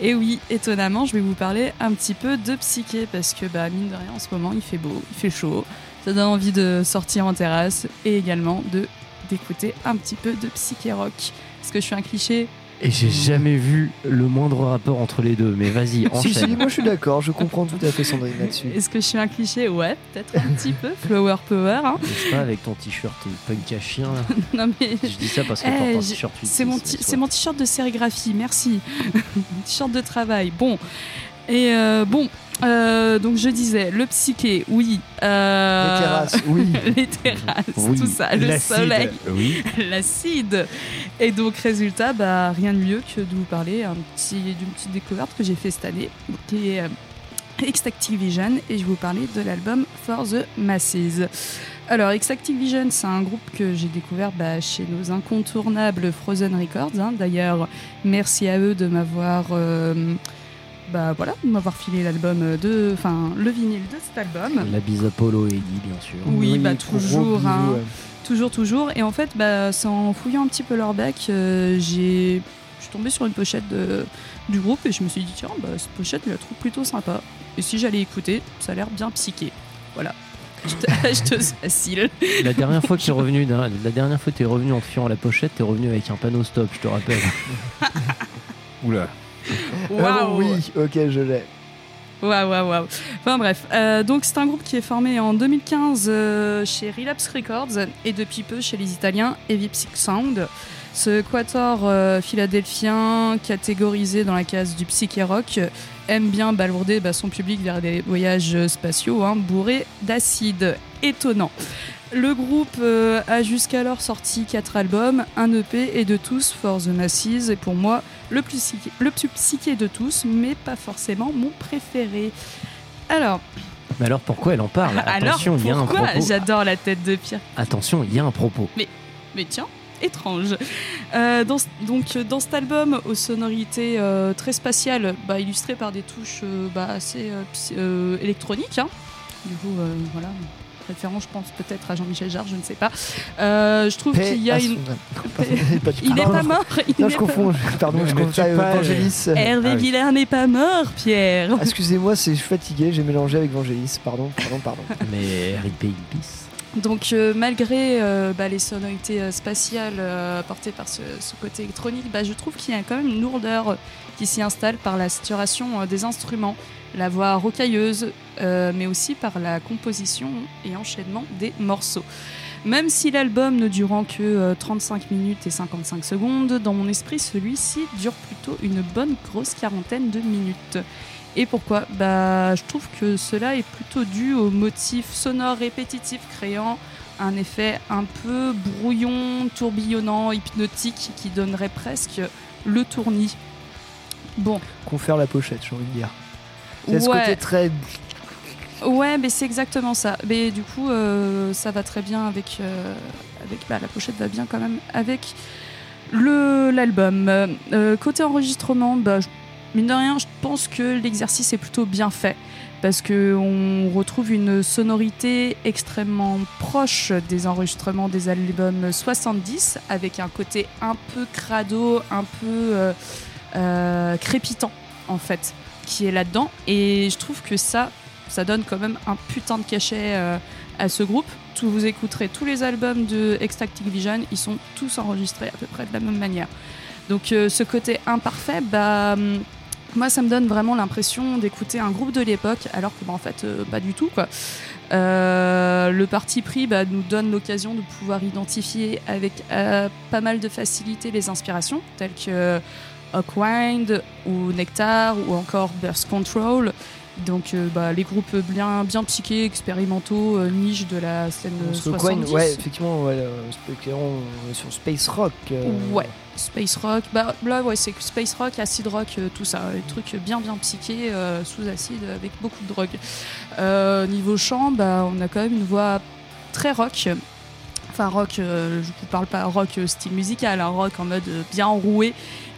Et oui, étonnamment, je vais vous parler un petit peu de psyché, parce que, bah, mine de rien, en ce moment, il fait beau, il fait chaud. Ça donne envie de sortir en terrasse et également de d'écouter un petit peu de psyché rock. Est-ce que je suis un cliché Et j'ai jamais vu le moindre rapport entre les deux, mais vas-y, Si, si, enchaîne. moi je suis d'accord, je comprends tout à fait Sandrine là-dessus. Est-ce que je suis un cliché? Ouais, peut-être un petit peu. Flower power, hein. N'est-ce pas avec ton t-shirt punk à chien là? Non mais Je dis ça parce que Eh, portes un j'ai- t-shirt c'est mon, ti- c'est mon t-shirt de sérigraphie, merci. Mon t-shirt de travail. Bon. Et euh, bon, euh, donc je disais, le psyché, oui. Euh, Les terrasses, oui. les terrasses, Oui. tout ça, le soleil, Oui. l'acide. Et donc, résultat, bah, rien de mieux que de vous parler un petit- d'une petite découverte que j'ai fait cette année, qui est euh, Extactic Vision, et je vais vous parler de l'album For the Masses. Alors, Extactic Vision, c'est un groupe que j'ai découvert bah, chez nos incontournables Frozen Records. hein. D'ailleurs, merci à eux de m'avoir. euh, bah voilà, de m'avoir filé l'album de, enfin le vinyle de cet album. La bise à Polo et Eddie, bien sûr. Oui, bah, toujours, bisous, hein. ouais. Toujours, toujours. Et en fait, bah, c'est en fouillant un petit peu leur bac, euh, j'ai, je suis tombée sur une pochette de, du groupe et je me suis dit, tiens, bah, cette pochette, je la trouve plutôt sympa. Et si j'allais écouter, ça a l'air bien psyché. Voilà. Acheteuse facile. La dernière fois que tu es revenu, la dernière fois que tu es revenu en fiant la pochette, tu es revenu avec un panneau stop, je te rappelle. Oula. Ah Waouh oui, ok, je l'ai. Waouh, waouh, waouh. Enfin bref, euh, donc c'est un groupe qui est formé en 2015 euh, chez Relapse Records et depuis peu chez les Italiens Heavy Psych Sound. Ce quator euh, philadelphien, catégorisé dans la case du psyché rock, aime bien balourder bah, son public vers des voyages spatiaux hein, bourrés d'acide. Étonnant. Le groupe euh, a jusqu'alors sorti 4 albums, un EP et de tous For the Masses est pour moi le plus, psyché, le plus psyché de tous, mais pas forcément mon préféré. Alors, Mais alors pourquoi elle en parle? Attention, il y a un pourquoi? propos. j'adore la tête de Pierre Attention, il y a un propos. mais, mais tiens, étrange. Euh, dans, donc, dans cet album, aux sonorités euh, très spatiales, bah, illustrées par des touches bah, assez électroniques, hein. du coup, voilà. Référence, je pense peut-être à Jean-Michel Jarre, je ne sais pas. Euh, je trouve qu'il y a une. Il n'est pas mort. il Non, je confonds. Pardon, je confonds Vangelis. Hervé Ah oui. Villers n'est pas mort, Pierre. Ah, Excusez-moi, c'est je suis fatigué, j'ai mélangé avec Vangelis. Pardon, pardon, pardon. Mais RIP peace. Donc euh, malgré euh, bah, les sonorités euh, spatiales apportées par ce, côté électronique, bah, je trouve qu'il y a quand même une lourdeur qui s'y installe par la saturation des instruments, la voix rocailleuse, mais aussi par la composition et enchaînement des morceaux. Même si l'album ne durant que euh, 35 minutes et 55 secondes, dans mon esprit, celui-ci dure plutôt une bonne grosse quarantaine de minutes. Et pourquoi Bah, je trouve que cela est plutôt dû au motif sonore répétitif créant un effet un peu brouillon, tourbillonnant, hypnotique qui donnerait presque le tournis. Bon, Confère la pochette, j'ai envie de dire. C'est ce côté très. ouais, mais c'est exactement ça. Mais du coup, euh, ça va très bien avec, euh, avec bah, la pochette va bien quand même avec l'album. Euh, côté enregistrement, bah, je- mine de rien, je pense que l'exercice est plutôt bien fait parce que on retrouve une sonorité extrêmement proche des enregistrements des albums 70 avec un côté un peu crado, un peu euh, euh, crépitant en fait qui est là-dedans et je trouve que ça ça donne quand même un putain de cachet euh, à ce groupe. Tout, vous écouterez tous les albums de Extractic Vision, ils sont tous enregistrés à peu près de la même manière. Donc ce côté imparfait, bah, hum, moi ça me donne vraiment l'impression d'écouter un groupe de l'époque, alors que bah, en fait euh, pas du tout quoi. Euh, le parti pris bah, nous donne l'occasion de pouvoir identifier avec euh, pas mal de facilité les inspirations, telles que Hawkwind ou Nectar ou encore Burst Control. Donc euh, bah, les groupes bien, bien psychés, expérimentaux, euh, niche de la scène que 70. Coin, ouais, effectivement, ouais, euh, spéculons, euh, sur Space Rock. euh, Ouais, Space Rock. Bah, là, ouais, c'est Space Rock, Acid Rock, tout ça. Des trucs bien, bien psychés, sous acide, avec beaucoup de drogue. Niveau chant, bah, on a quand même une voix très rock. Enfin, rock, je vous parle pas rock style musical, un rock en mode bien enroué,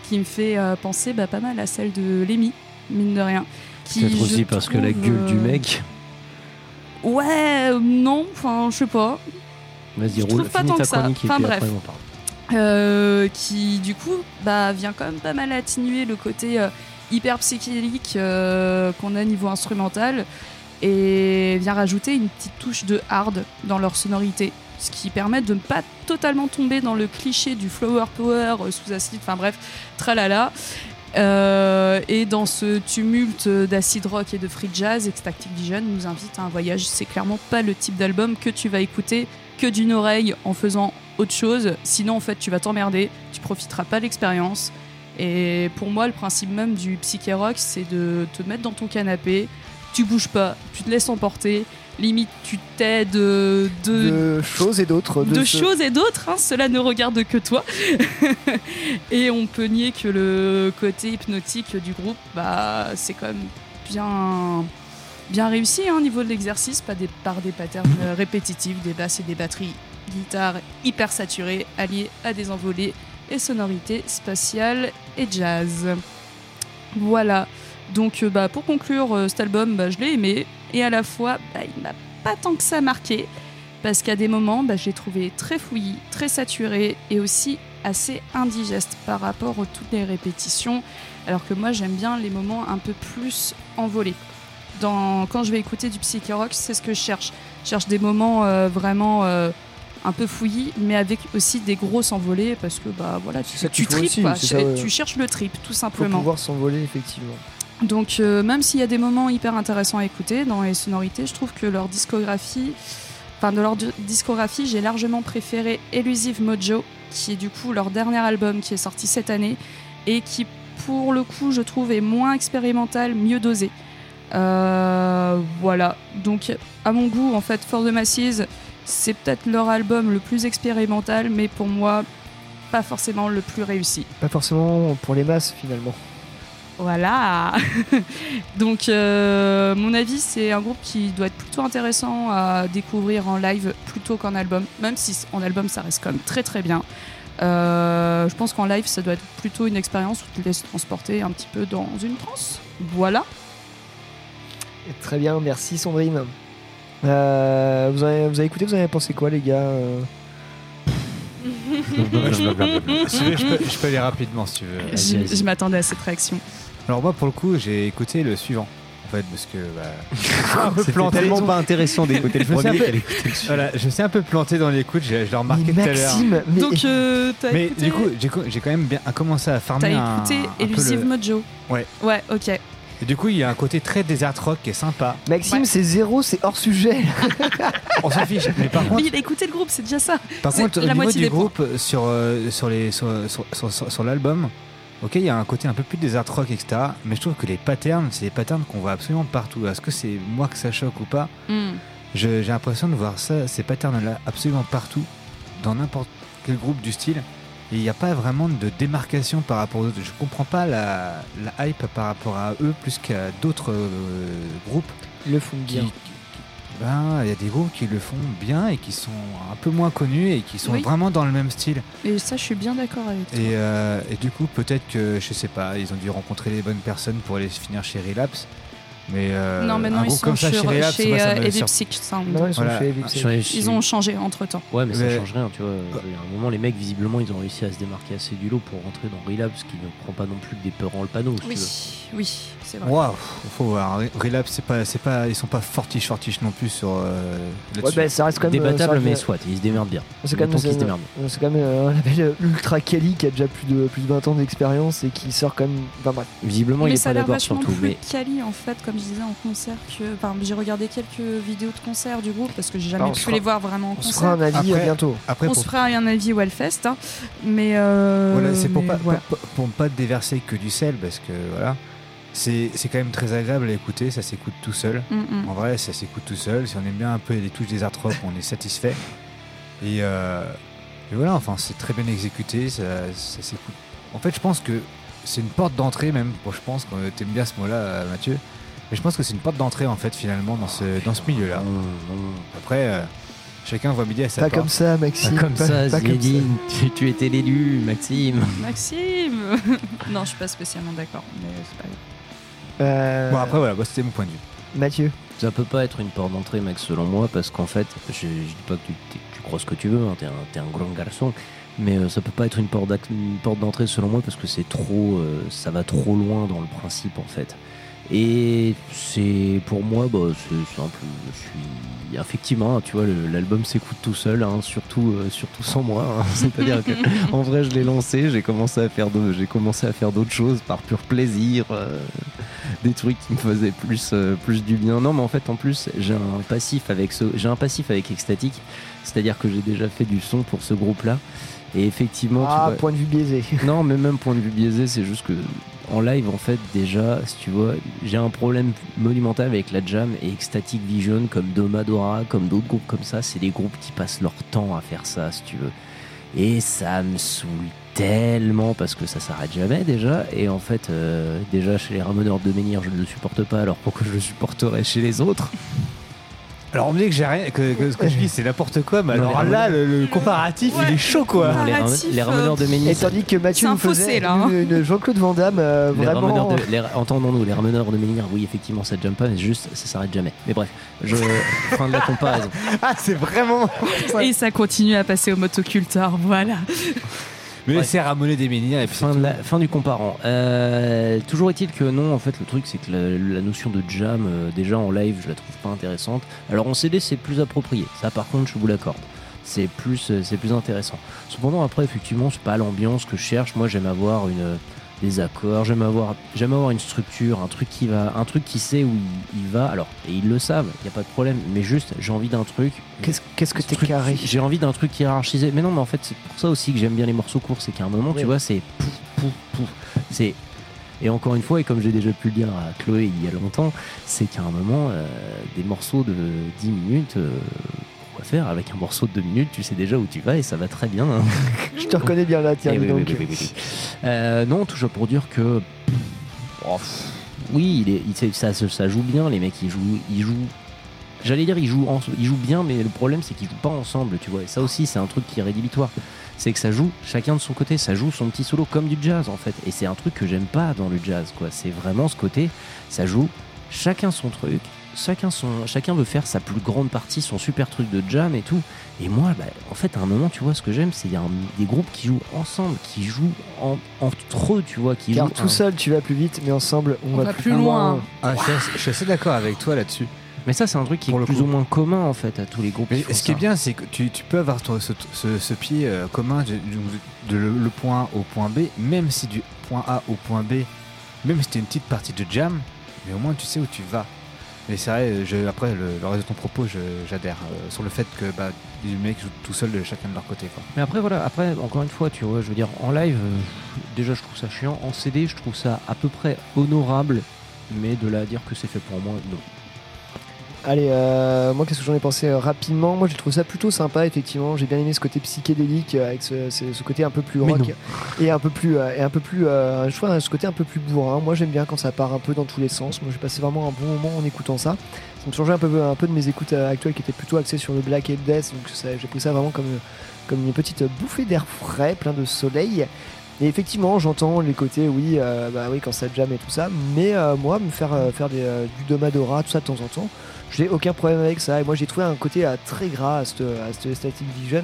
qui me fait penser bah, pas mal à celle de Lemmy, mine de rien. Qui, Peut-être aussi parce que la gueule du euh, mec. Ouais, euh, non, enfin, je sais pas. Vas-y, je roule, trouve pas tant ta que ça. Enfin, bref. après on parle. Euh, qui du coup bah, vient quand même pas mal atténuer le côté euh, hyper psychédélique euh, qu'on a niveau instrumental et vient rajouter une petite touche de hard dans leur sonorité ce qui permet de ne pas totalement tomber dans le cliché du flower power sous acide enfin bref tralala Euh, et dans ce tumulte d'acid rock et de free jazz, Extactic Vision nous invite à un voyage. C'est clairement pas le type d'album que tu vas écouter que d'une oreille en faisant autre chose. Sinon, en fait, tu vas t'emmerder, tu profiteras pas de l'expérience. Et pour moi, le principe même du psyché rock, c'est de te mettre dans ton canapé, tu bouges pas, tu te laisses emporter. Limite, tu t'aides de, de choses et d'autres. de ce- choses et d'autres, hein, cela ne regarde que toi. et on peut nier que le côté hypnotique du groupe, bah, c'est quand même bien, bien réussi hein, au niveau de l'exercice, pas des, par des patterns euh, répétitifs, des basses et des batteries, guitare hyper saturées, alliées à des envolées et sonorités spatiales et jazz. Voilà. Donc euh, bah, pour conclure euh, cet album, bah, je l'ai aimé et à la fois bah, il m'a pas tant que ça marqué parce qu'à des moments bah, je l'ai trouvé très fouillis, très saturé et aussi assez indigeste par rapport aux toutes les répétitions alors que moi j'aime bien les moments un peu plus envolés. Dans, quand je vais écouter du psyché rock, c'est ce que je cherche. Je cherche des moments euh, vraiment euh, un peu fouillis, mais avec aussi des grosses envolées parce que bah voilà, tu, ça tu faut tripes, aussi, quoi. Tu- ça, ouais. tu cherches le trip tout simplement. pouvoir s'envoler, effectivement. Donc euh, même s'il y a des moments hyper intéressants à écouter dans les sonorités, je trouve que leur discographie, enfin de leur di- discographie, j'ai largement préféré Elusive Mojo, qui est du coup leur dernier album qui est sorti cette année et qui pour le coup je trouve est moins expérimental, mieux dosé. Euh, voilà, donc à mon goût en fait For the Masses c'est peut-être leur album le plus expérimental mais pour moi pas forcément le plus réussi. Pas forcément pour les masses finalement. Voilà. Donc, euh, mon avis, c'est un groupe qui doit être plutôt intéressant à découvrir en live plutôt qu'en album. Même si en album, ça reste quand même très très bien. Euh, je pense qu'en live, ça doit être plutôt une expérience où tu te laisses transporter un petit peu dans une transe. Voilà. Très bien, merci Sandrine. Euh, vous, avez, vous avez écouté, vous avez pensé quoi les gars je, peux, je peux aller rapidement si tu veux. Je, je m'attendais à cette réaction. Alors moi, pour le coup, j'ai écouté le suivant. En fait, parce que bah, un peu tellement pas intéressant d'écouter le premier peu- le suivant. Voilà, je me suis un peu planté dans l'écoute, j'ai- je l'ai remarqué Mais tout à l'heure. Maxime, mais- Donc, euh, Mais écouté du coup, j'ai quand même bien commencé à farmer T'as un, écouté un Elusive le- Mojo Ouais. Ouais, ok. Et du coup, il y a un côté très desert rock qui est sympa. Maxime, c'est zéro, c'est hors sujet. On s'en fiche. Mais par contre, il a écouté le groupe, c'est déjà ça. par contre, au la niveau moitié du groupe sur euh, sur les sur, sur, sur- sur- sur l'album, ok, il y a un côté un peu plus desert rock, etc. Mais je trouve que les patterns, c'est des patterns qu'on voit absolument partout. Est-ce que c'est moi que ça choque ou pas Hmm. J'ai l'impression de voir ça, ces patterns-là absolument partout, dans n'importe quel groupe du style. Et il n'y a pas vraiment de démarcation par rapport aux autres. Je comprends pas la, la hype par rapport à eux plus qu'à d'autres euh, groupes. Le font bien. Qui- qui- ben, il y a des groupes qui le font bien et qui sont un peu moins connus et qui sont Oui. vraiment dans le même style. Et ça, je suis bien d'accord avec toi. Et, euh, et du coup, peut-être que, je sais pas, ils ont dû rencontrer les bonnes personnes pour aller finir chez Relapse. Mais euh, non, maintenant un ils groupe sont comme ça chez, Relapse, chez moi, ça euh, me sur-. Non, ils sont Voilà. chez Epic Sur les- Ils ont changé entre temps. Ouais, mais, Mais- ça change rien, tu vois. Il y a un moment, les mecs, visiblement, ils ont réussi à se démarquer assez du lot pour rentrer dans Relapse, qui ne prend pas non plus que des peurs en le panneau. si tu veux. Oui, oui, c'est vrai. Waouh, faut voir. Relapse, c'est pas, c'est pas, ils sont pas fortiche fortiche non plus sur. euh, Ouais, bah, ça reste quand même. euh, Débattable, mais soit, ils se démerdent bien. C'est quand même, qu'ils se c'est- démerdent. c'est quand même euh, un label ultra quali qui a déjà plus de, plus de 20 ans d'expérience et qui sort quand même. Enfin bref. Visiblement, il mais est ça pas d'accord vachement surtout. plus Mais quali en fait, comme je disais en concert. Que, enfin, j'ai regardé quelques vidéos de concert du groupe parce que j'ai jamais Ah, pu fera- les voir vraiment en On se concert. fera un avis Après- euh, bientôt. Après, on pour, se fera un avis au Hellfest, hein. mais euh, voilà, c'est pour pas, pour pas déverser que du sel, parce que voilà, c'est, c'est quand même très agréable à écouter, ça s'écoute tout seul. Mm, mm. En vrai, ça s'écoute tout seul. Si on aime bien un peu les touches des art rock, on est satisfait. Et, euh, et voilà, enfin, c'est très bien exécuté, ça, ça s'écoute. En fait, je pense que c'est une porte d'entrée, même. Bon, je pense que t'aimes bien ce mot-là, Mathieu. Mais je pense que c'est une porte d'entrée, en fait, finalement, dans ce, dans ce milieu-là. Après, euh, chacun voit midi à sa Pas porte. comme ça, Maxime. pas comme pas- ça, pas comme Zinedine. Tu, tu étais l'élu, Maxime. Maxime Non, je suis pas spécialement d'accord, mais c'est pas grave. Euh, Bon, après, voilà, bah, c'était mon point de vue. Mathieu. Ça peut pas être une porte d'entrée, Max, selon moi, parce qu'en fait, je, je dis pas que tu, crois ce que tu veux, hein, t'es un, un grand garçon, mais euh, ça peut pas être une porte, d'ac- une porte d'entrée, selon moi, parce que c'est trop, euh, ça va trop loin dans le principe, en fait. Et c'est pour moi, bah, c'est simple. Je suis effectivement, tu vois, l'album s'écoute tout seul, hein, surtout, euh, surtout sans moi. hein. C'est-à-dire que en vrai, je l'ai lancé, j'ai commencé à faire, j'ai commencé à faire d'autres choses par pur plaisir, euh, des trucs qui me faisaient plus, euh, plus du bien. Non, mais en fait, en plus, j'ai un passif avec ce, j'ai un passif avec Ecstatic, c'est-à-dire que j'ai déjà fait du son pour ce groupe-là. Et effectivement, tu Ah, vois- point de vue biaisé. non, mais même point de vue biaisé, c'est juste que en live, en fait, déjà, si tu vois, j'ai un problème monumental avec la jam et Ecstatic Vision, comme Domadora, comme d'autres groupes comme ça. C'est des groupes qui passent leur temps à faire ça, si tu veux. Et ça me saoule tellement parce que ça s'arrête jamais déjà. Et en fait, euh, déjà chez les ramoneurs de menhir, je ne le supporte pas. Alors pourquoi je le supporterais chez les autres? Alors on me dit que j'ai rien, que, que ce que je dis c'est n'importe quoi, mais Non, alors les là le, le comparatif il est chaud quoi. Non, les, ram- Comparatif, les ramoneurs de Et tandis que Mathieu C'est un nous faisait fossé, là, hein. une, une Jean-Claude Van Damme, euh, Les vraiment. rameneurs de, les- entendons-nous, les rameneurs de menhir, oui, effectivement, ça jump pas, mais juste, ça s'arrête jamais. Mais bref, je, fin de la comparaison. Ah c'est vraiment. Et ça continue à passer au motoculteur, voilà. Mais c'est ramoner des menhirs et puis Fin, de la- fin du comparant. Euh, toujours est-il que non, en fait, le truc, c'est que la, la notion de jam, euh, déjà en live, je la trouve pas intéressante. Alors en CD, c'est plus approprié. Ça, par contre, je vous l'accorde. C'est plus, euh, c'est plus intéressant. Cependant, après, effectivement, c'est pas l'ambiance que je cherche. Moi, j'aime avoir une, des accords, j'aime avoir, j'aime avoir une structure, un truc qui va, un truc qui sait où il, il va. Alors, et ils le savent, il n'y a pas de problème, mais juste, j'ai envie d'un truc. Qu'est-ce qu'est-ce que t'es carré J'ai envie d'un truc hiérarchisé. Mais non, mais en fait, c'est pour ça aussi que j'aime bien les morceaux courts. C'est qu'à un moment, Oui. tu vois, c'est pouf, pouf, pouf. C'est. Et encore une fois, et comme j'ai déjà pu le dire à Chloé il y a longtemps, c'est qu'à un moment, euh, des morceaux de 10 minutes, euh, faire avec un morceau de 2 minutes, tu sais déjà où tu vas et ça va très bien. hein. Je te reconnais bien là, tiens, oui, oui, donc. oui. Euh, non, toujours pour dire que. oh, oui, il est, il- ça, ça joue bien, les mecs, ils jouent. Ils jouent J'allais dire, ils jouent, en- ils jouent bien, mais le problème, c'est qu'ils jouent pas ensemble, tu vois. Et ça aussi, c'est un truc qui est rédhibitoire. C'est que ça joue chacun de son côté, ça joue son petit solo comme du jazz, en fait. Et c'est un truc que j'aime pas dans le jazz, quoi. C'est vraiment ce côté, ça joue chacun son truc, chacun, son, chacun veut faire sa plus grande partie, son super truc de jam et tout. Et moi, bah, en fait, à un moment, tu vois, ce que j'aime, c'est il y a un- des groupes qui jouent ensemble, qui jouent en- entre eux, tu vois, qui Car jouent tout un- seul, tu vas plus vite, mais ensemble, on, On va, va plus loin. loin. Ah, je, suis assez, d'accord avec toi là-dessus. Mais ça, c'est un truc qui Pour est le plus coup. ou moins commun, en fait, à tous les groupes. Mais qui font ce qui est bien, c'est que tu, tu peux avoir ce, ce- ce pied euh, commun de, de le, le point A au point B, même si du point A au point B, même si c'est une petite partie de jam, mais au moins tu sais où tu vas. Mais c'est vrai, après le, reste de ton propos, j'adhère euh, sur le fait que bah, les mecs jouent tout seuls chacun de leur côté. Mais après, voilà, après, encore une fois, tu vois, je veux dire, en live, euh, déjà, je trouve ça chiant. En CD, je trouve ça à peu près honorable, mais de là à dire que c'est fait pour moi, non. Allez, euh, moi, qu'est-ce que j'en ai pensé euh, rapidement? Moi, j'ai trouvé ça plutôt sympa, effectivement. J'ai bien aimé ce côté psychédélique euh, avec ce, ce- ce côté un peu plus rock et un peu plus, euh, et un peu plus, euh, je trouve ce côté un peu plus bourrin. Moi, j'aime bien quand ça part un peu dans tous les sens. Moi, j'ai passé vraiment un bon moment en écoutant ça. Ça me changeait un peu, un peu de mes écoutes actuelles qui étaient plutôt axées sur le black et le death. Donc, j'ai pris ça vraiment comme, comme une petite bouffée d'air frais, plein de soleil. Et effectivement, j'entends les côtés, oui, euh, bah oui, quand ça jam et tout ça, mais euh, moi, me faire euh, faire des, du domadora, tout ça de temps en temps, je n'ai aucun problème avec ça. Et moi, j'ai trouvé un côté euh, très gras à cette, à cette Static Vision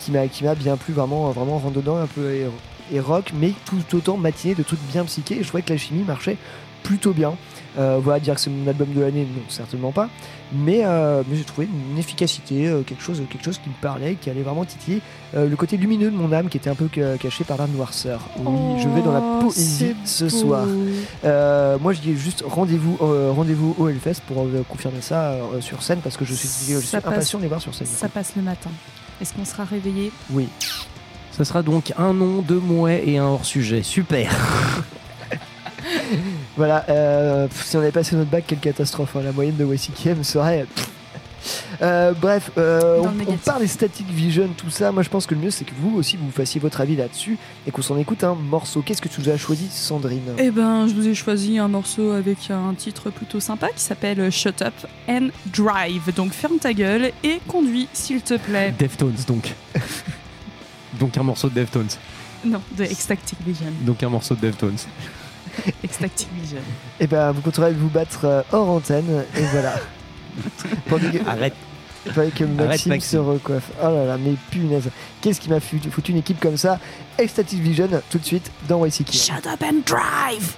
qui m'a qui m'a bien plu, vraiment, vraiment randonnant, un peu et, et rock, mais tout autant matiné de trucs bien psychés. Et je trouvais que la chimie marchait plutôt bien. Euh, voilà, dire que c'est mon album de l'année, non, certainement pas. Mais, euh, mais j'ai trouvé une efficacité, euh, quelque, chose, quelque chose qui me parlait, qui allait vraiment titiller euh, le côté lumineux de mon âme qui était un peu ca- caché par la noirceur. Oui, je vais dans la Oh, poésie ce beau. soir. Euh, moi, je dis juste rendez-vous euh, rendez-vous au Hellfest pour euh, confirmer ça euh, sur scène parce que je suis, je suis Ça passe- impatient de les voir sur scène. Ça passe le matin. Est-ce qu'on sera réveillé Oui. Ça sera donc un nom, deux mouets et un hors-sujet. Super Voilà, euh, pff, si on avait passé notre bac, quelle catastrophe. hein. La moyenne de YCKM serait. Euh, bref, euh, on, parle des Static Vision, tout ça. Moi, je pense que le mieux, c'est que vous aussi, vous fassiez votre avis là-dessus et qu'on s'en écoute un morceau. Qu'est-ce que tu nous as choisi, Sandrine? Eh ben, je vous ai choisi un morceau avec un titre plutôt sympa qui s'appelle Shut Up and Drive. Donc ferme ta gueule et conduis, s'il te plaît. Deftones, donc. donc un morceau de Deftones. Non, de Extactic Vision. Donc un morceau de Deftones. Vision. Et ben, vous compterez vous battre euh, hors antenne, et voilà. Que- Arrête. Fallait que Arrête, Maxime, Maxime. se recoiffe. Oh là là, mais punaise. Qu'est-ce qui m'a foutu, foutu une équipe comme ça? Ecstatic Vision, tout de suite, dans YCK. Shut up and drive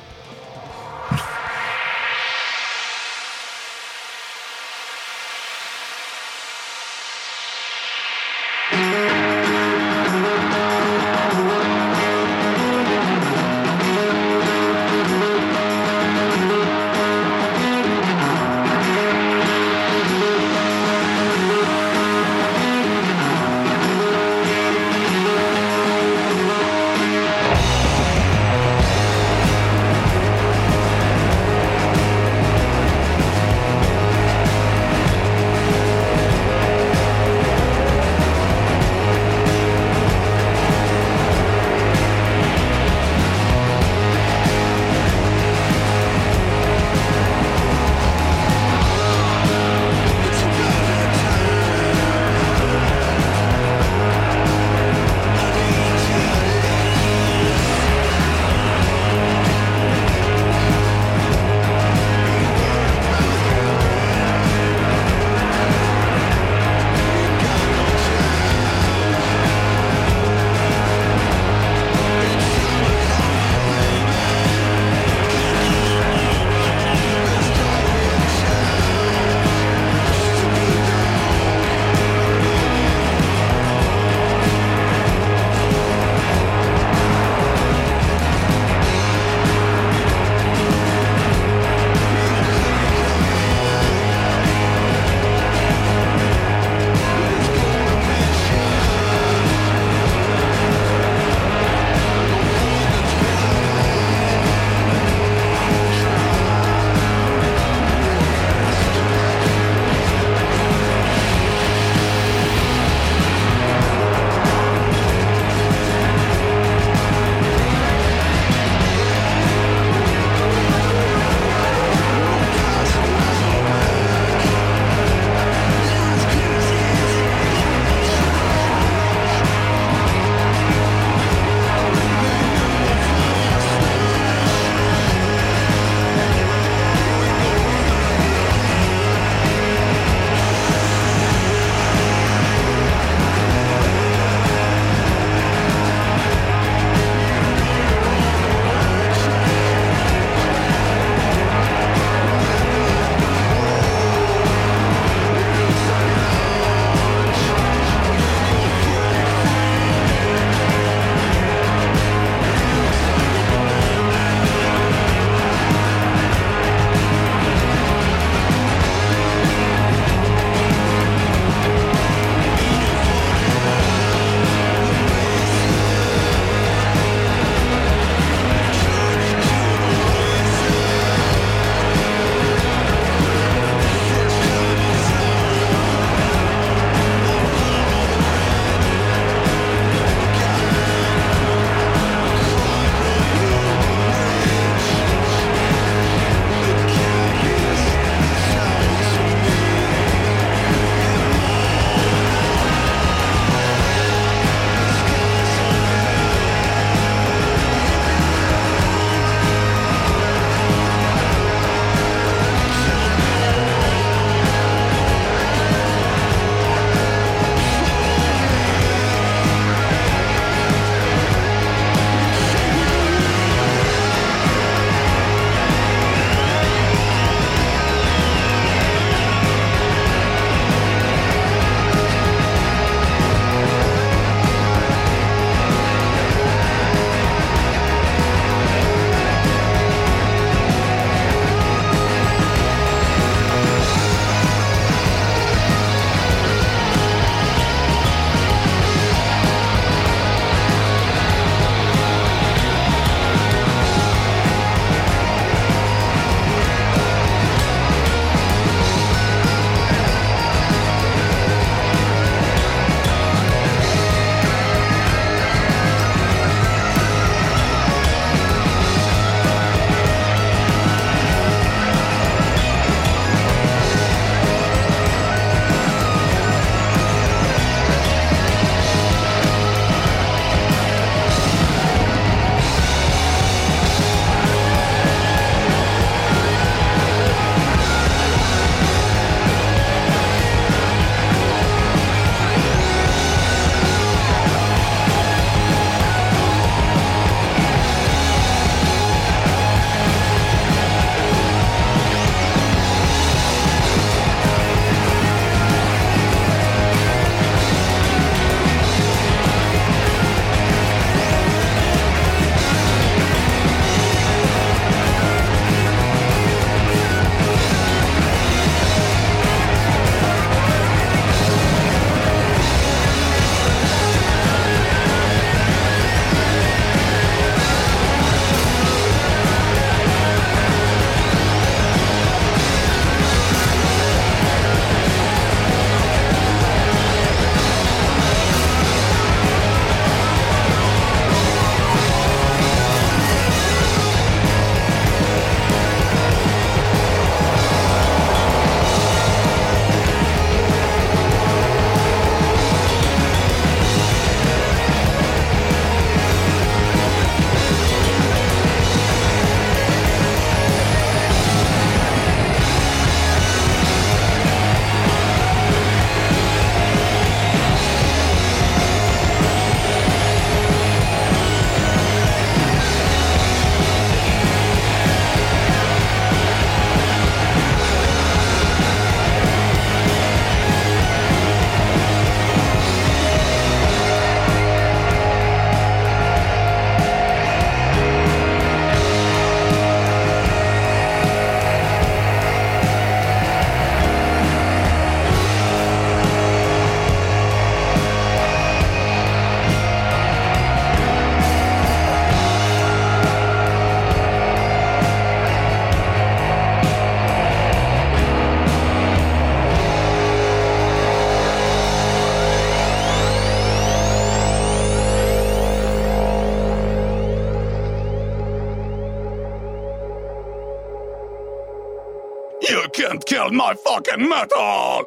my fucking metal!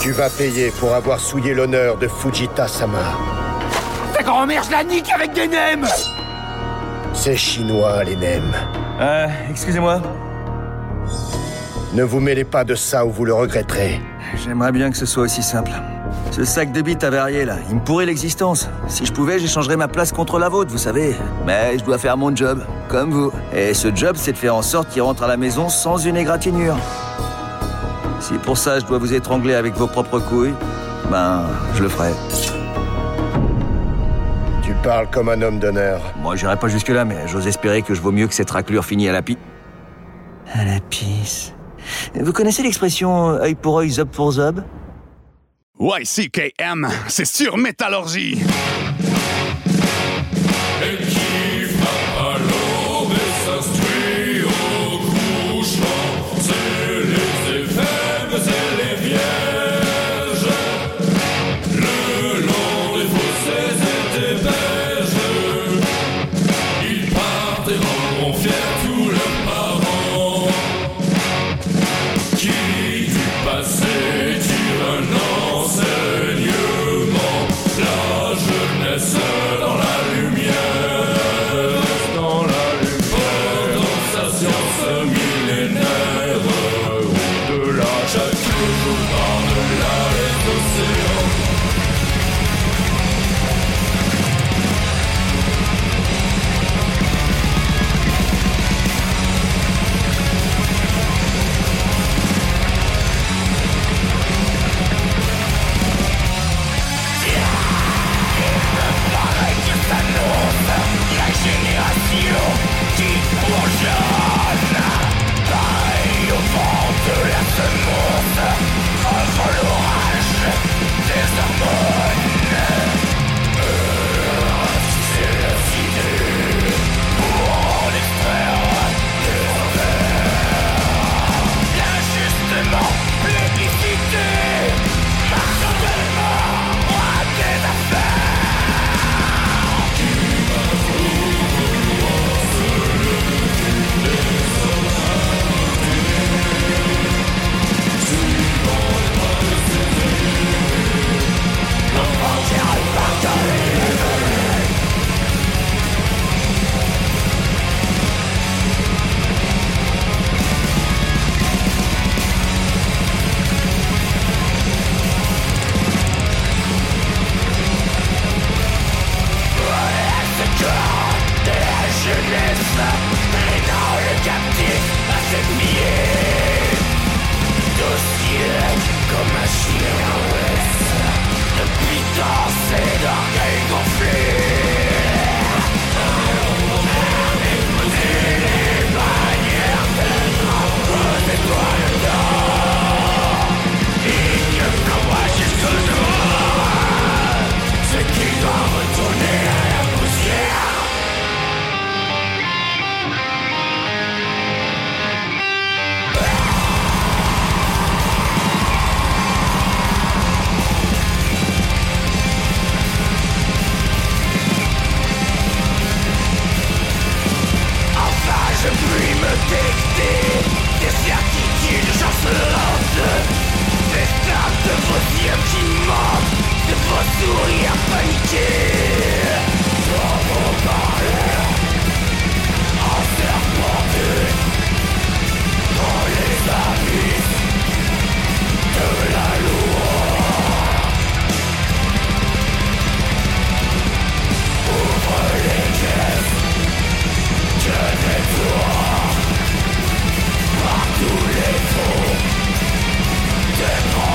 Tu vas payer pour avoir souillé l'honneur de Fujita-sama. Ta grand-mère, je la nique avec des nems C'est chinois, les nems. Euh, excusez-moi. Ne vous mêlez pas de ça ou vous le regretterez. J'aimerais bien que ce soit aussi simple. Ce sac de bites avarié là, il me pourrait l'existence. Si je pouvais, j'échangerais ma place contre la vôtre, vous savez. Mais je dois faire mon job, comme vous. Et ce job, c'est de faire en sorte qu'il rentre à la maison sans une égratignure. Si pour ça je dois vous étrangler avec vos propres couilles, ben, je le ferai. Tu parles comme un homme d'honneur. Moi, j'irai pas jusque-là, mais j'ose espérer que je vaux mieux que cette raclure finie à la pi... À la pisse. Vous connaissez l'expression œil pour œil, zob pour zob? YCKM, c'est sur métallurgie! comme un chien en laisse, depuis tant c'est d'orgueil gonflé. De vos yeux qui mentent De vos sourires paniqués Dans vos parleurs Enserpentés Dans les abysses De la loi Ouvre les caisses Que déploie Par tous les faux Des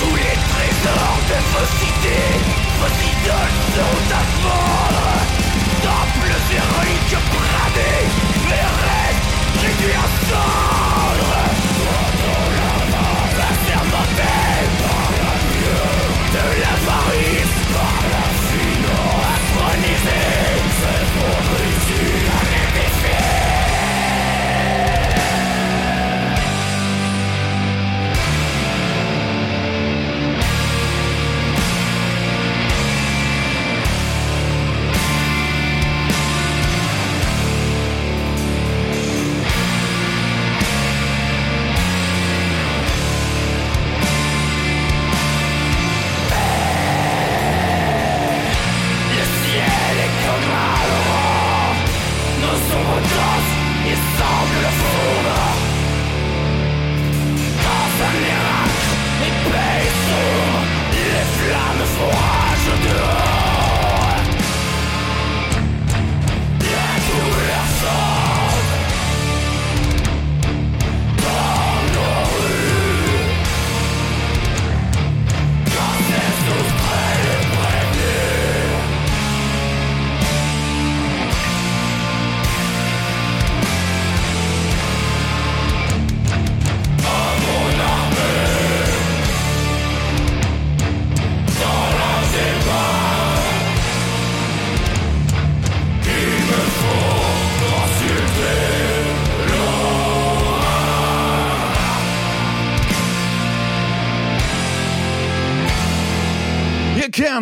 tous les trésors de vos cités, vos idoles sont à fond. Tant plus héroïques que bramés, mais restent, j'ai du attention.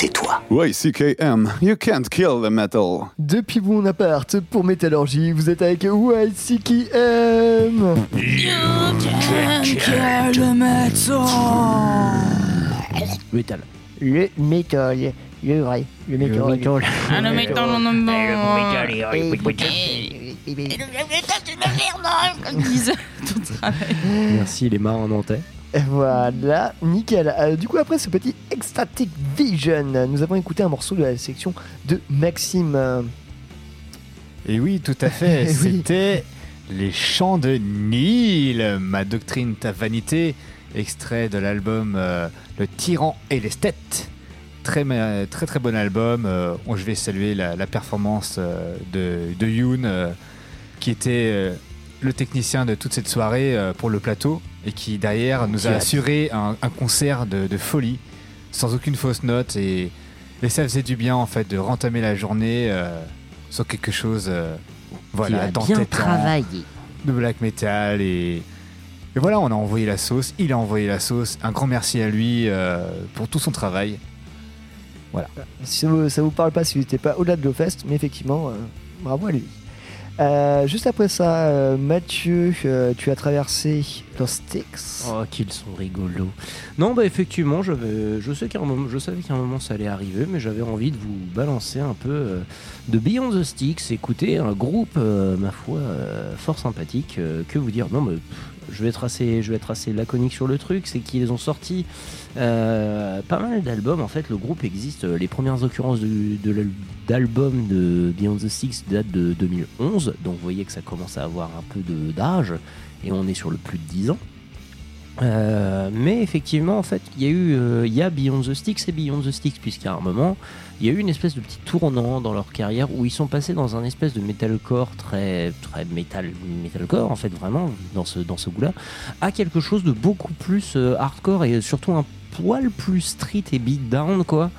tais-toi. YCKM, you can't kill the metal. Depuis mon appart pour Métallurgie, vous êtes avec YCKM. Metal. Le métal, le vrai, le métal. métal. Ah, le métal, on ton travail. Merci les marins nantais. Voilà, nickel. Euh, du coup, après ce petit Ecstatic Vision, nous avons écouté un morceau de la section de Maxime. Et oui, tout à fait. Oui. C'était Les Chants de Nil, ma doctrine, ta vanité, extrait de l'album euh, Le Tyran et l'esthète. Très, très très bon album. Euh, je vais saluer la, la performance de, de Yoon, qui était le technicien de toute cette soirée pour le plateau et qui derrière nous a assuré un, un concert de, de folie, sans aucune fausse note. Et, et ça faisait du bien en fait de rentamer la journée euh, sur quelque chose euh, voilà, a bien travaillé. de black metal et, et voilà, on a envoyé la sauce, il a envoyé la sauce. Un grand merci à lui euh, pour tout son travail. Voilà. Si ça vous, ça vous parle pas si vous n'étiez pas au-delà de l'Ofest, mais effectivement, euh, bravo à lui. Euh, juste après ça, euh, Mathieu, euh, tu as traversé Los Sticks. Oh, qu'ils sont rigolos. Non, bah effectivement, je, sais moment, je savais qu'à un moment ça allait arriver, mais j'avais envie de vous balancer un peu de Beyond the Sticks. Écoutez, un groupe, ma foi, fort sympathique. que vous dire Non, mais je vais être assez, laconique sur le truc. C'est qu'ils ont sorti euh, pas mal d'albums. En fait, le groupe existe. euh, Les premières occurrences d'albums de Beyond the Six datent de 2011. Donc, vous voyez que ça commence à avoir un peu d'âge. Et on est sur le plus de 10 ans. Euh, mais effectivement, en fait, il y a il y a Beyond the Sticks et Beyond the Sticks, puisqu'à un moment, il y a eu une espèce de petit tournant dans leur carrière où ils sont passés dans un espèce de metalcore très, très metal, metalcore en fait, vraiment dans ce, goût-là, à quelque chose de beaucoup plus euh, hardcore et surtout un poil plus street et beatdown, quoi.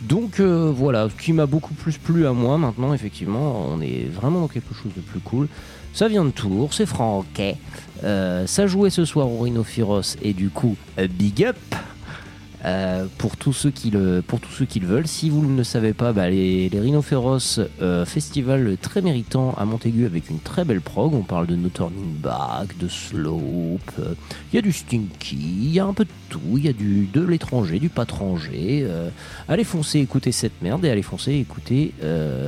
Donc euh, voilà, ce qui m'a beaucoup plus plu à moi maintenant, effectivement, on est vraiment dans quelque chose de plus cool. Ça vient de Tours, c'est franquet. Euh, ça jouait ce soir au Rhinophyros et du coup, big up euh, pour, tous ceux qui le, pour tous ceux qui le veulent. Si vous ne savez pas, bah, les, les euh, festival très méritant à Montaigu avec une très belle prog. On parle de No Turning Back, de Slope, euh, il y a du Stinky, il y a un peu de tout. Il y a du, de l'étranger, du patranger. euh, allez foncer écouter cette merde et allez foncer écouter,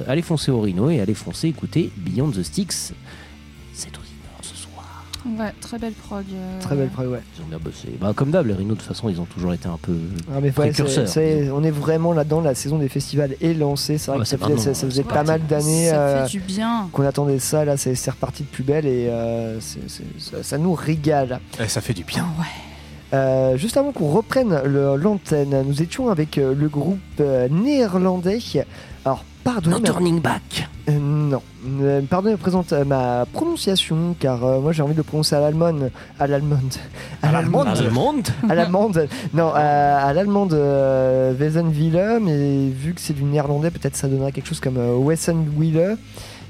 allez foncer au Rhino et allez foncer écouter Beyond the Sticks. C'est soir. Ouais, très belle prog. euh, Très belle prog, ouais. Ils ont bien bossé. Bah, comme d'hab, les Rhinos, de toute façon, ils ont toujours été un peu Ah, mais ouais, précurseurs. on est vraiment là-dedans, la saison des festivals est lancée. C'est vrai Ah que ça, faisait, maintenant, ça- ça faisait c'est pas parti. mal d'années Ça euh, fait du bien. qu'on attendait ça. Là, c'est reparti de plus belle et euh, ça, ça nous régale. Eh, ça fait du bien. Euh, juste avant qu'on reprenne le- l'antenne, nous étions avec euh, le groupe euh, néerlandais. Alors, pardonnez. No ma- Turning Back. Euh, non, Euh, pardonnez présente euh, ma prononciation, car euh, moi j'ai envie de le prononcer à l'allemande. À l'allemande. À l'allemande. À l'allemande À l'allemande. Non, à, à l'allemande euh, Wesenwille, mais vu que c'est du néerlandais, peut-être ça donnera quelque chose comme euh, Wessenwille.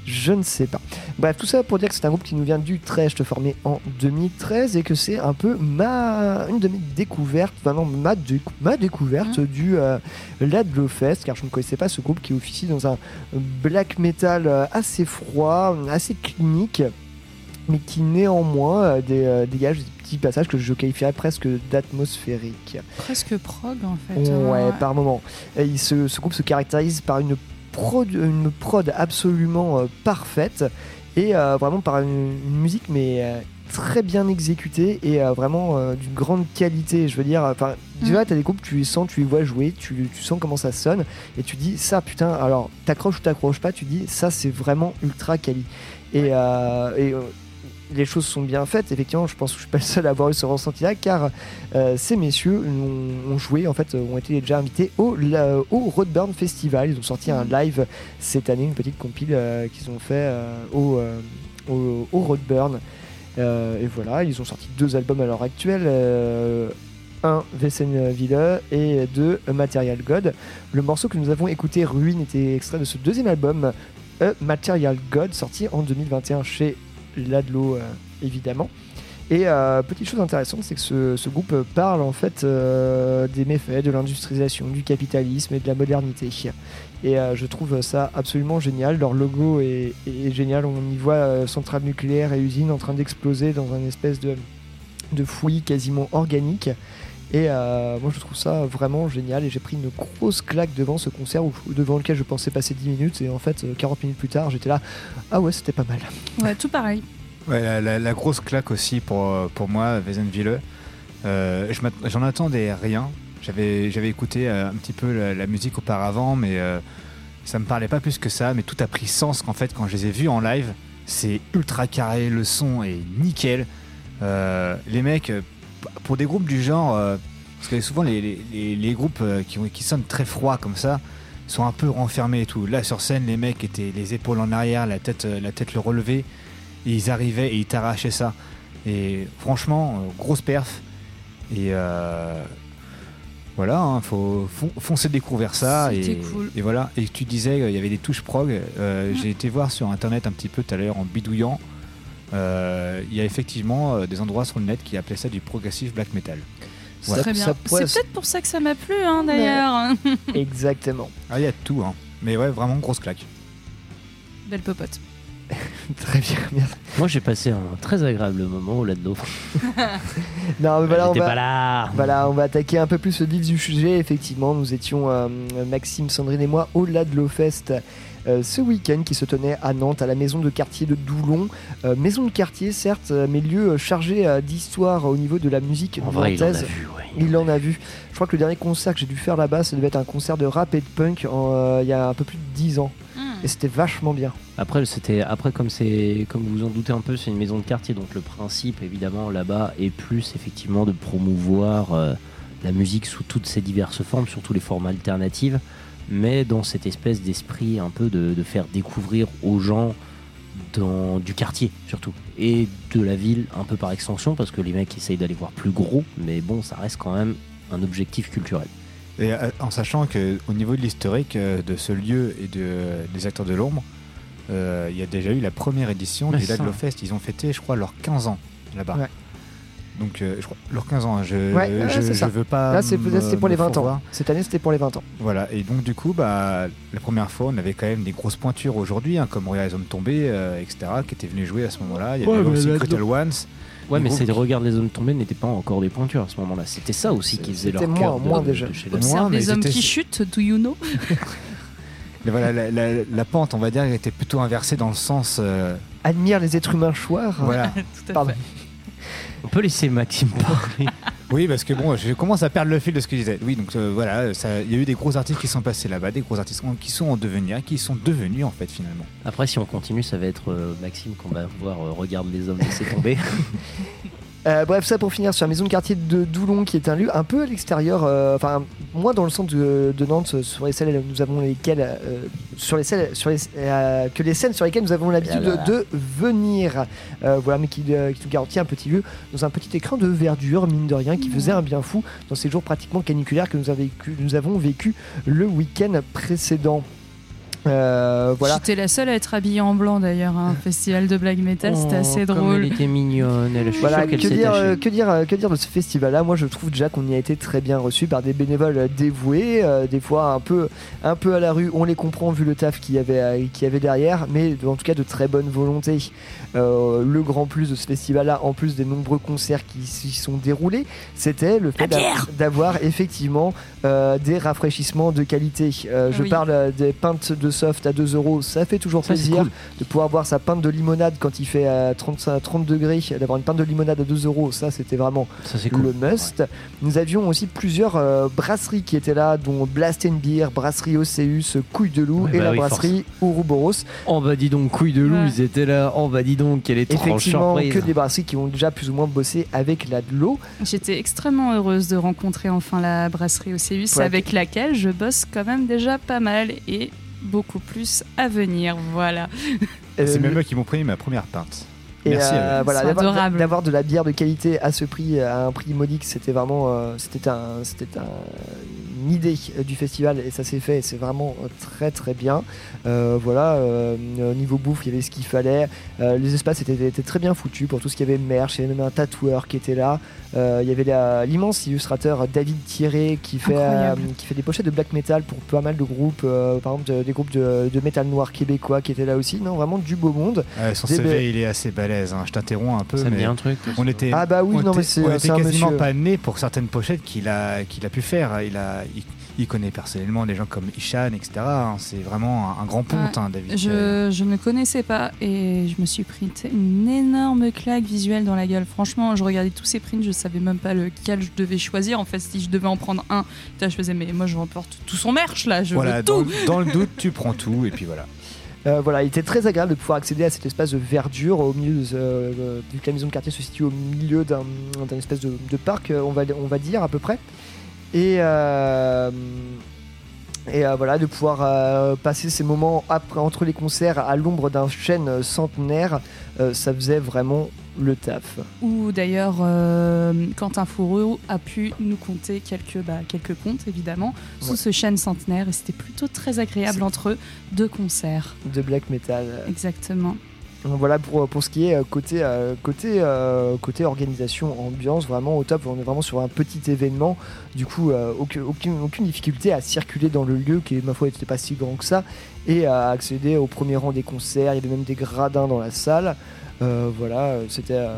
Je ne sais pas. Bref, tout ça pour dire que c'est un groupe qui nous vient d'Utrecht, formé en 2013, et que c'est un peu ma, une de mes découvertes, enfin ma, décou- ma découverte du euh, Ladlo Fest, car je ne connaissais pas ce groupe qui officie dans un black metal euh, assez froid, assez clinique, mais qui néanmoins euh, euh, dégage des petits passages que je qualifierais presque d'atmosphériques. Presque prog en fait. Ouais, par moment. Et ce groupe se caractérise par une prod, une prod absolument euh, parfaite et euh, vraiment par une, une musique mais euh, très bien exécutée et euh, vraiment euh, d'une grande qualité. Je veux dire, enfin, tu vois, t'as des groupes, tu les sens, tu les vois jouer, tu, tu sens comment ça sonne et tu dis ça, putain. Alors, t'accroches ou t'accroches pas, tu dis ça, c'est vraiment ultra quali. Et, euh, et, euh, les choses sont bien faites. Effectivement, je pense que je suis pas le seul à avoir eu ce ressenti-là, car euh, ces messieurs ont, ont joué, en fait, ont été déjà invités au, la- au Roadburn Festival. Ils ont sorti un live cette année, une petite compile euh, qu'ils ont fait euh, au, au, au Roadburn. Et voilà, ils ont sorti deux albums à l'heure actuelle. un Vessenville et deux Material God. Le morceau que nous avons écouté, Ruine, était extrait de ce deuxième album, A Material God, sorti en 2021 chez Ladlo, euh, évidemment. Et euh, petite chose intéressante, c'est que ce, groupe parle en fait euh, des méfaits de l'industrialisation, du capitalisme et de la modernité. Et je trouve ça absolument génial. Leur logo est, génial. On y voit centrale nucléaire et usine en train d'exploser dans un espèce de, de fouillis quasiment organique. Et euh, moi je trouve ça vraiment génial et j'ai pris une grosse claque devant ce concert où- devant lequel je pensais passer 10 minutes et en fait euh, 40 minutes plus tard j'étais là ah ouais c'était pas mal. Ouais, tout pareil. Ouais, la, la- la grosse claque aussi pour, euh, pour moi, Wesenville. Euh, J'en attendais rien. J'avais j'avais écouté euh, un petit peu la, la musique auparavant, mais euh, ça me parlait pas plus que ça. Mais tout a pris sens qu'en fait, quand je les ai vus en live, c'est ultra carré, le son est nickel. Euh, les mecs, euh, pour des groupes du genre, euh, parce que souvent les, les- les- les groupes euh, qui, sonnent très froids comme ça, sont un peu renfermés et tout. Là sur scène, les mecs étaient les épaules en arrière, la tête, euh, la tête le relevée, et ils arrivaient et ils t'arrachaient ça. Et franchement, grosse perf. Et euh, voilà, hein, faut fon- foncer découvrir ça. Et, cool. et voilà. Et tu disais, il y avait des touches prog. Euh, J'ai été voir sur internet un petit peu tout à l'heure en bidouillant. Euh, Il y a effectivement euh, des endroits sur le net qui appelaient ça du progressive black metal. Voilà. Très bien. C'est peut-être pour ça que ça m'a plu, hein, d'ailleurs. Exactement. Ah, il y a de tout, hein. Mais ouais, vraiment grosse claque. Belle popote. Très bien, merci. Moi, j'ai passé un très agréable moment au Ladlo. Non, mais voilà, on va, pas là. voilà, on va attaquer un peu plus le vif du sujet. Effectivement, nous étions, euh, Maxime, Sandrine et moi, au Ladlo Fest euh, ce week-end qui se tenait à Nantes, à la maison de quartier de Doulon. Euh, maison de quartier, certes, euh, mais lieu chargé euh, d'histoire au niveau de la musique En vrai, il en a vu, ouais. Il en a vu. Je crois que le dernier concert que j'ai dû faire là-bas, ça devait être un concert de rap et de punk en, euh, il y a un peu plus de 10 ans. Et c'était vachement bien. Après, c'était après comme c'est comme vous en doutez un peu, c'est une maison de quartier, donc le principe évidemment là-bas est plus effectivement de promouvoir euh, la musique sous toutes ses diverses formes, surtout les formes alternatives, mais dans cette espèce d'esprit un peu de, de faire découvrir aux gens dans, du quartier surtout et de la ville un peu par extension parce que les mecs essayent d'aller voir plus gros, mais bon, ça reste quand même un objectif culturel. Et euh, en sachant que au niveau de l'historique euh, de ce lieu et de, des acteurs de l'ombre, euh, il y a déjà eu la première édition du ça. Ladlo Fest. Ils ont fêté, je crois, leurs 15 ans là-bas. Ouais. Donc, euh, je crois, leurs 15 ans, hein, je, Ouais, ouais, je, c'est ça. je veux pas. Là, c'est- c'était pour les 20 ans. Cette année, c'était pour les 20 ans. Voilà, et donc du coup, bah, la première fois, on avait quand même des grosses pointures aujourd'hui, hein, comme Horizon Tombé, euh, etc., qui étaient venus jouer à ce moment-là. Il y Ouais, avait mais aussi Brutal Ones. Ouais, mais c'est Regarde les zones tombées n'étaient pas encore des pointures à ce moment-là. C'était ça aussi qui faisait leur c'était cœur moins- moins de- déjà. de chez les- Observe mais les hommes qui chutent, do you know? Mais voilà, la, la- la pente, on va dire, était plutôt inversée dans le sens. euh, Admire les êtres humains choirs. Voilà. Tout à Pardon. fait. On peut laisser Maxime parler. Oui, parce que bon, je commence à perdre le fil de ce que je disais. Oui, donc euh, voilà, il y a eu des gros artistes qui sont passés là-bas, des gros artistes qui sont en devenir, qui sont devenus en fait finalement. Après, si on continue, ça va être euh, Maxime qu'on va voir euh, Regarde les hommes laisser tomber. Euh, bref, ça pour finir sur la maison de quartier de Doulon, qui est un lieu un peu à l'extérieur, euh, enfin moins dans le centre de, de Nantes, euh, sur les scènes nous avons lesquelles, euh, sur les scènes, sur les, que les scènes sur lesquelles nous avons l'habitude Voilà. de venir. Voilà, mais qui, qui nous garantit un petit lieu dans un petit écran de verdure, mine de rien, qui faisait un bien fou dans ces jours pratiquement caniculaires que nous, vécu, nous avons vécu le week-end précédent. Euh, voilà. J'étais la seule à être habillée en blanc d'ailleurs, à un festival de black metal, c'était Oh, assez comme drôle. Elle était mignonne, elle, je suis Voilà, que dire, euh, que, dire, euh, que dire de ce festival-là? Moi, je trouve déjà qu'on y a été très bien reçu par des bénévoles euh, dévoués, euh, des fois un peu, un peu à la rue. On les comprend vu le taf qu'il y avait, y avait derrière, mais en tout cas de très bonne volonté. Euh, le grand plus de ce festival-là, en plus des nombreux concerts qui s'y sont déroulés, c'était le fait d'a- d'avoir effectivement euh, des rafraîchissements de qualité. Euh, je Oui. parle des pintes de soft à 2 euros, ça fait toujours Ça, plaisir. cool. De pouvoir boire sa pinte de limonade quand il fait euh, 30, 30 degrés, d'avoir une pinte de limonade à 2 euros, ça c'était vraiment Ça, c'est cool. le must. Nous avions aussi plusieurs euh, brasseries qui étaient là, dont Blast and Beer, Brasserie Océus, Couille de Loup Ouais, et bah la oui, brasserie Ouroboros. Oh bah dis donc, couille de loup, Ouais. ils étaient là. Oh bah dis donc, quelle étrange Effectivement, surprise. que des brasseries qui ont déjà plus ou moins bossé avec la de l'eau. J'étais extrêmement heureuse de rencontrer enfin la brasserie Océus Ouais. avec laquelle je bosse quand même déjà pas mal et beaucoup plus à venir. Voilà. Euh, C'est même eux qui m'ont pris ma première pinte. Et Merci. euh, voilà, C'est d'avoir- adorable. d'avoir de la bière de qualité à ce prix, à un prix modique, c'était vraiment, euh, c'était un, c'était un- une idée euh, du festival et ça s'est fait. et C'est vraiment euh, très très bien. Euh, voilà, euh, niveau bouffe, il y avait ce qu'il fallait. Euh, les espaces étaient, étaient très bien foutus pour tout ce qu'il y avait merch. Il y avait même un tatoueur qui était là. Euh, il y avait l'immense illustrateur David Thierry qui fait, euh, qui fait des pochettes de black metal pour pas mal de groupes, euh, par exemple de- des groupes de, de métal noir québécois qui étaient là aussi. Non, vraiment du beau monde. Ouais, son Des CV, il est assez balèze. hein. Je t'interromps un peu. Ça me mais dit un truc. On était, Ah bah oui, on non, mais était- c'est- quasiment monsieur. pas né pour certaines pochettes qu'il a, qu'il a pu faire. Il, a, il, connaît personnellement des gens comme Ishan, etc. hein. C'est vraiment un, un grand ponte, Ouais. hein, David. Je, je ne connaissais pas et je me suis pris une énorme claque visuelle dans la gueule. Franchement, je regardais tous ces prints, je savais même pas lequel je devais choisir. En fait, si je devais en prendre un, je faisais, mais moi je remporte tout son merch là, je Voilà, veux dans, tout. dans le doute, tu prends tout et puis voilà. Euh, voilà, il était très agréable de pouvoir accéder à cet espace de verdure au milieu de, euh, vu que la maison de quartier se situe au milieu d'un espèce de, de parc, euh, on va, on va dire à peu près. Et, euh, et euh, voilà, de pouvoir euh, passer ces moments après, entre les concerts à l'ombre d'un chêne centenaire, ça faisait vraiment le taf. Ou d'ailleurs, euh, Quentin Fourreau a pu nous conter quelques, bah, quelques contes, évidemment, sous Ouais. ce chêne centenaire. Et c'était plutôt très agréable entre eux, deux concerts. De black metal. Exactement. Voilà pour, pour ce qui est euh, côté, euh, côté, euh, organisation, ambiance, vraiment au top. On est vraiment sur un petit événement. Du coup, euh, aucune, difficulté à circuler dans le lieu qui, ma foi, n'était pas si grand que ça et à accéder au premier rang des concerts. Il y avait même des gradins dans la salle. Euh, voilà, euh, c'était. euh,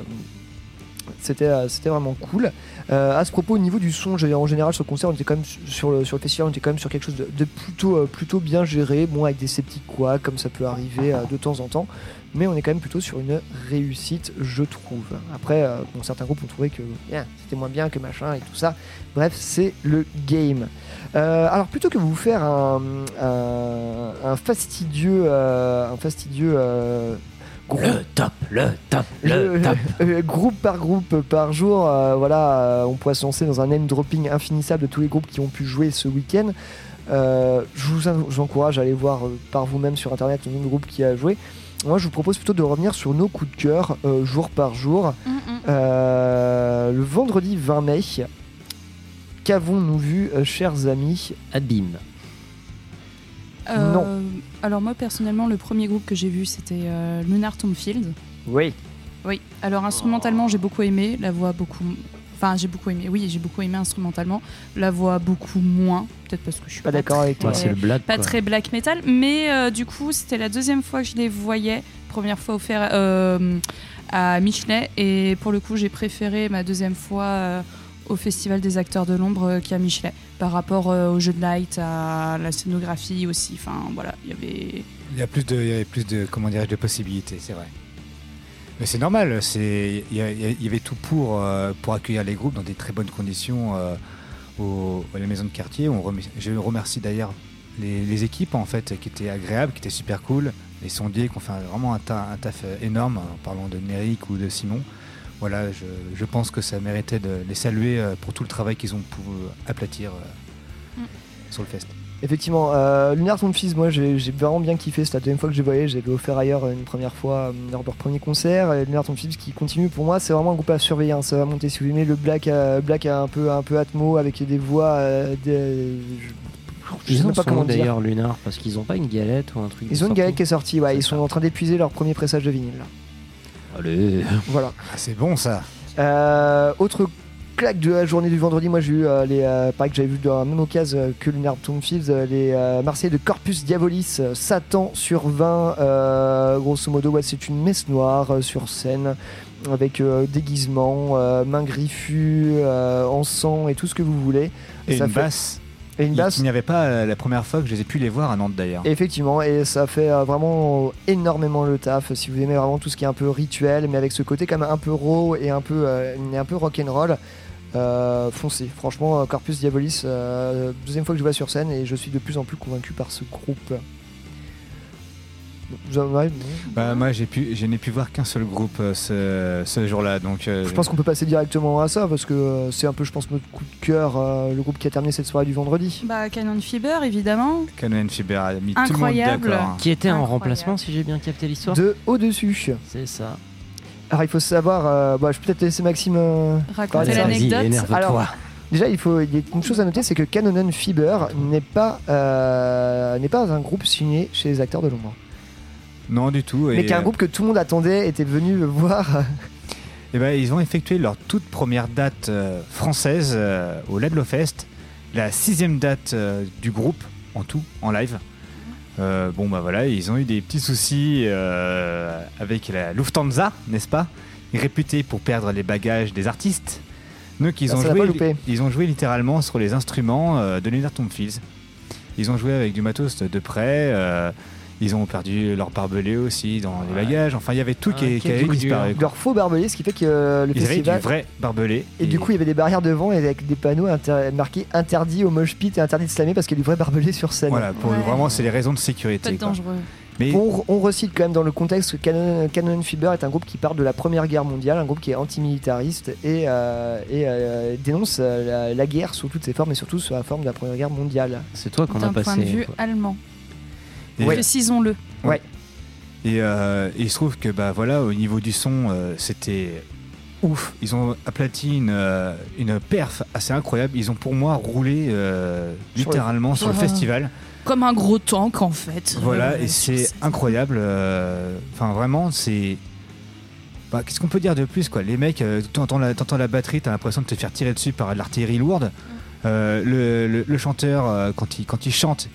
euh, vraiment cool. Euh, à ce propos, au niveau du son, en général sur le concert, on était quand même su- sur le, sur le festival, on était quand même sur quelque chose de, plutôt, euh, bien géré, bon avec des sceptiques quoi, comme ça peut arriver euh, de temps en temps, mais on est quand même plutôt sur une réussite, je trouve. Après, euh, bon, certains groupes ont trouvé que yeah, c'était moins bien que machin et tout ça. Bref, c'est le game. Euh, alors plutôt que vous faire un, un, un fastidieux, un fastidieux euh, groupe- Le top, le top, le top. euh, groupe par groupe par jour, euh, voilà, euh, on pourrait se lancer dans un name dropping infinissable de tous les groupes qui ont pu jouer ce week-end. Je vous encourage à aller voir par vous-même sur internet le nombre de groupes qui a joué. Moi, je vous propose plutôt de revenir sur nos coups de cœur euh, jour par jour. Euh, le vendredi 20 mai, qu'avons-nous vu, euh, chers amis Abîme. Non. Alors moi personnellement, le premier groupe que j'ai vu, c'était Lunar Tomfield. Oui. Oui. Alors instrumentalement, j'ai beaucoup aimé. La voix beaucoup. Enfin, j'ai beaucoup aimé. Oui, j'ai beaucoup aimé instrumentalement. La voix beaucoup moins. Peut-être parce que je suis Pas d'accord avec toi. Ouais, c'est le black, Pas quoi. très black metal. Mais euh, du coup, c'était la deuxième fois que je les voyais. Première fois au fer- euh, à Michelet. Et pour le coup, j'ai préféré ma deuxième fois euh, au Festival des acteurs de l'ombre euh, qu'à Michelet. Par rapport euh, au jeu de light, à la scénographie aussi. Enfin, voilà, il y avait. Il y a plus de, il y avait plus de, comment dirais de possibilités, c'est vrai. Mais c'est normal, il y, avait tout pour, euh, pour accueillir les groupes dans des très bonnes conditions euh, au- à la maison de quartier. On je remercie d'ailleurs les, les équipes en fait qui étaient agréables, qui étaient super cool, les sondiers qui ont fait vraiment un, ta- un taf énorme en parlant de Néric ou de Simon. Voilà, je, je pense que ça méritait de les saluer euh, pour tout le travail qu'ils ont pu aplatir euh, sur le fest. Effectivement, euh, Lunar Tomb Fils, moi j'ai j'ai vraiment bien kiffé. C'était la deuxième fois que je les voyais. J'avais offert ailleurs une première fois euh, lors de leur premier concert. Et Lunar Tomb Fils qui continue pour moi, c'est vraiment un groupe à surveiller. hein. Ça va monter. Si vous aimez le black, euh, black un peu, un peu atmo avec des voix. euh, des- je, je Ils sais pas sont comment d'ailleurs, Lunar, parce qu'ils ont pas une galette ou un truc. Ils ont une galette qui est sortie. Ouais, ils sont en train d'épuiser leur premier pressage de vinyle. là. Allez. Voilà. Ah, c'est bon ça. Euh, autre claque de la journée du vendredi, moi j'ai eu euh, les, euh, pareil que j'avais vu dans la même occasion euh, que Lunar Tomfields, euh, les Marseillais de Corpus Diabolis, Satan sur 20, euh, grosso modo, ouais, c'est une messe noire sur scène avec déguisement, euh, main griffue, euh, encens et tout ce que vous voulez. Et Ça une fait- basse Et une Il- basse Il n'y avait pas euh, la première fois que je les ai pu les voir à Nantes d'ailleurs. Effectivement, et ça fait euh, vraiment énormément le taf. Si vous aimez vraiment tout ce qui est un peu rituel, mais avec ce côté quand même un peu raw et un peu, euh, et un peu rock'n'roll, euh, foncez. Franchement, euh, Corpus Diabolis, euh, deuxième fois que je vois sur scène et je suis de plus en plus convaincu par ce groupe. Ouais. Bah, moi, j'ai pu, je n'ai pu voir qu'un seul groupe euh, ce, ce jour-là, donc. euh, Je pense qu'on peut passer directement à ça parce que euh, c'est un peu, je pense, notre coup de cœur, euh, le groupe qui a terminé cette soirée du vendredi. Bah, Canon Fiber, évidemment. Canon Fiber a mis tout le monde Incroyable. d'accord. hein. Qui était en Incroyable. remplacement, si j'ai bien capté l'histoire De au-dessus. C'est ça. Alors il faut savoir, euh, bah, je peux peut-être laisser Maxime euh, Raconter l'anecdote. Alors, Déjà, il faut, il y a une chose à noter, c'est que Canonon Fiber n'est pas, euh, n'est pas un groupe signé chez les acteurs de l'ombre, Non, du tout. mais et, qui est un euh, groupe que tout le monde attendait, était venu voir. Eh ben, ils ont effectué leur toute première date euh, française euh, au Ladlo Fest, la sixième date euh, du groupe en tout, en live. Bon bah voilà, ils ont eu des petits soucis avec la Lufthansa, n'est-ce pas? Réputée pour perdre les bagages des artistes. Donc ils ont, joué, ils ont joué littéralement sur les instruments de Leonard Fields. Ils ont joué avec du matos de près. Ils ont perdu leur barbelé aussi dans les bagages. Enfin, il y avait tout qui, Ah, qui avait quel coup disparu. Leur faux barbelé, ce qui fait que euh, le Ils avaient festival. du vrai barbelé. Et, du coup, il y avait des barrières devant et avec des panneaux inter- marqués interdit au mosh pit et interdit de slammer parce qu'il y a du vrai barbelé sur scène. Voilà, pour Ouais. vraiment, c'est les raisons de sécurité. Quoi. dangereux. Mais On, on recite quand même dans le contexte que Canon, Canon Fiber est un groupe qui part de la Première Guerre mondiale, un groupe qui est antimilitariste et, euh, et euh, dénonce euh, la, la guerre sous toutes ses formes et surtout sous la forme de la Première Guerre mondiale. C'est toi qu'on a D'un passé. point de vue allemand. Et- Précisons-le. Ouais. Et euh, il se trouve que bah voilà, au niveau du son, euh, c'était ouf. Ils ont aplati une, euh, une perf assez incroyable. Ils ont pour moi roulé euh, Sur le- littéralement sur le festival. Comme un gros tank, en fait. Voilà, Euh, et c'est incroyable. euh, Enfin, vraiment, c'est. Bah, Qu'est-ce qu'on peut dire de plus quoi? Les mecs, euh, t'entends la, t'entends la batterie, t'as l'impression de te faire tirer dessus par de l'artillerie lourde. Euh, le, le- le chanteur, euh, quand, il, quand il chante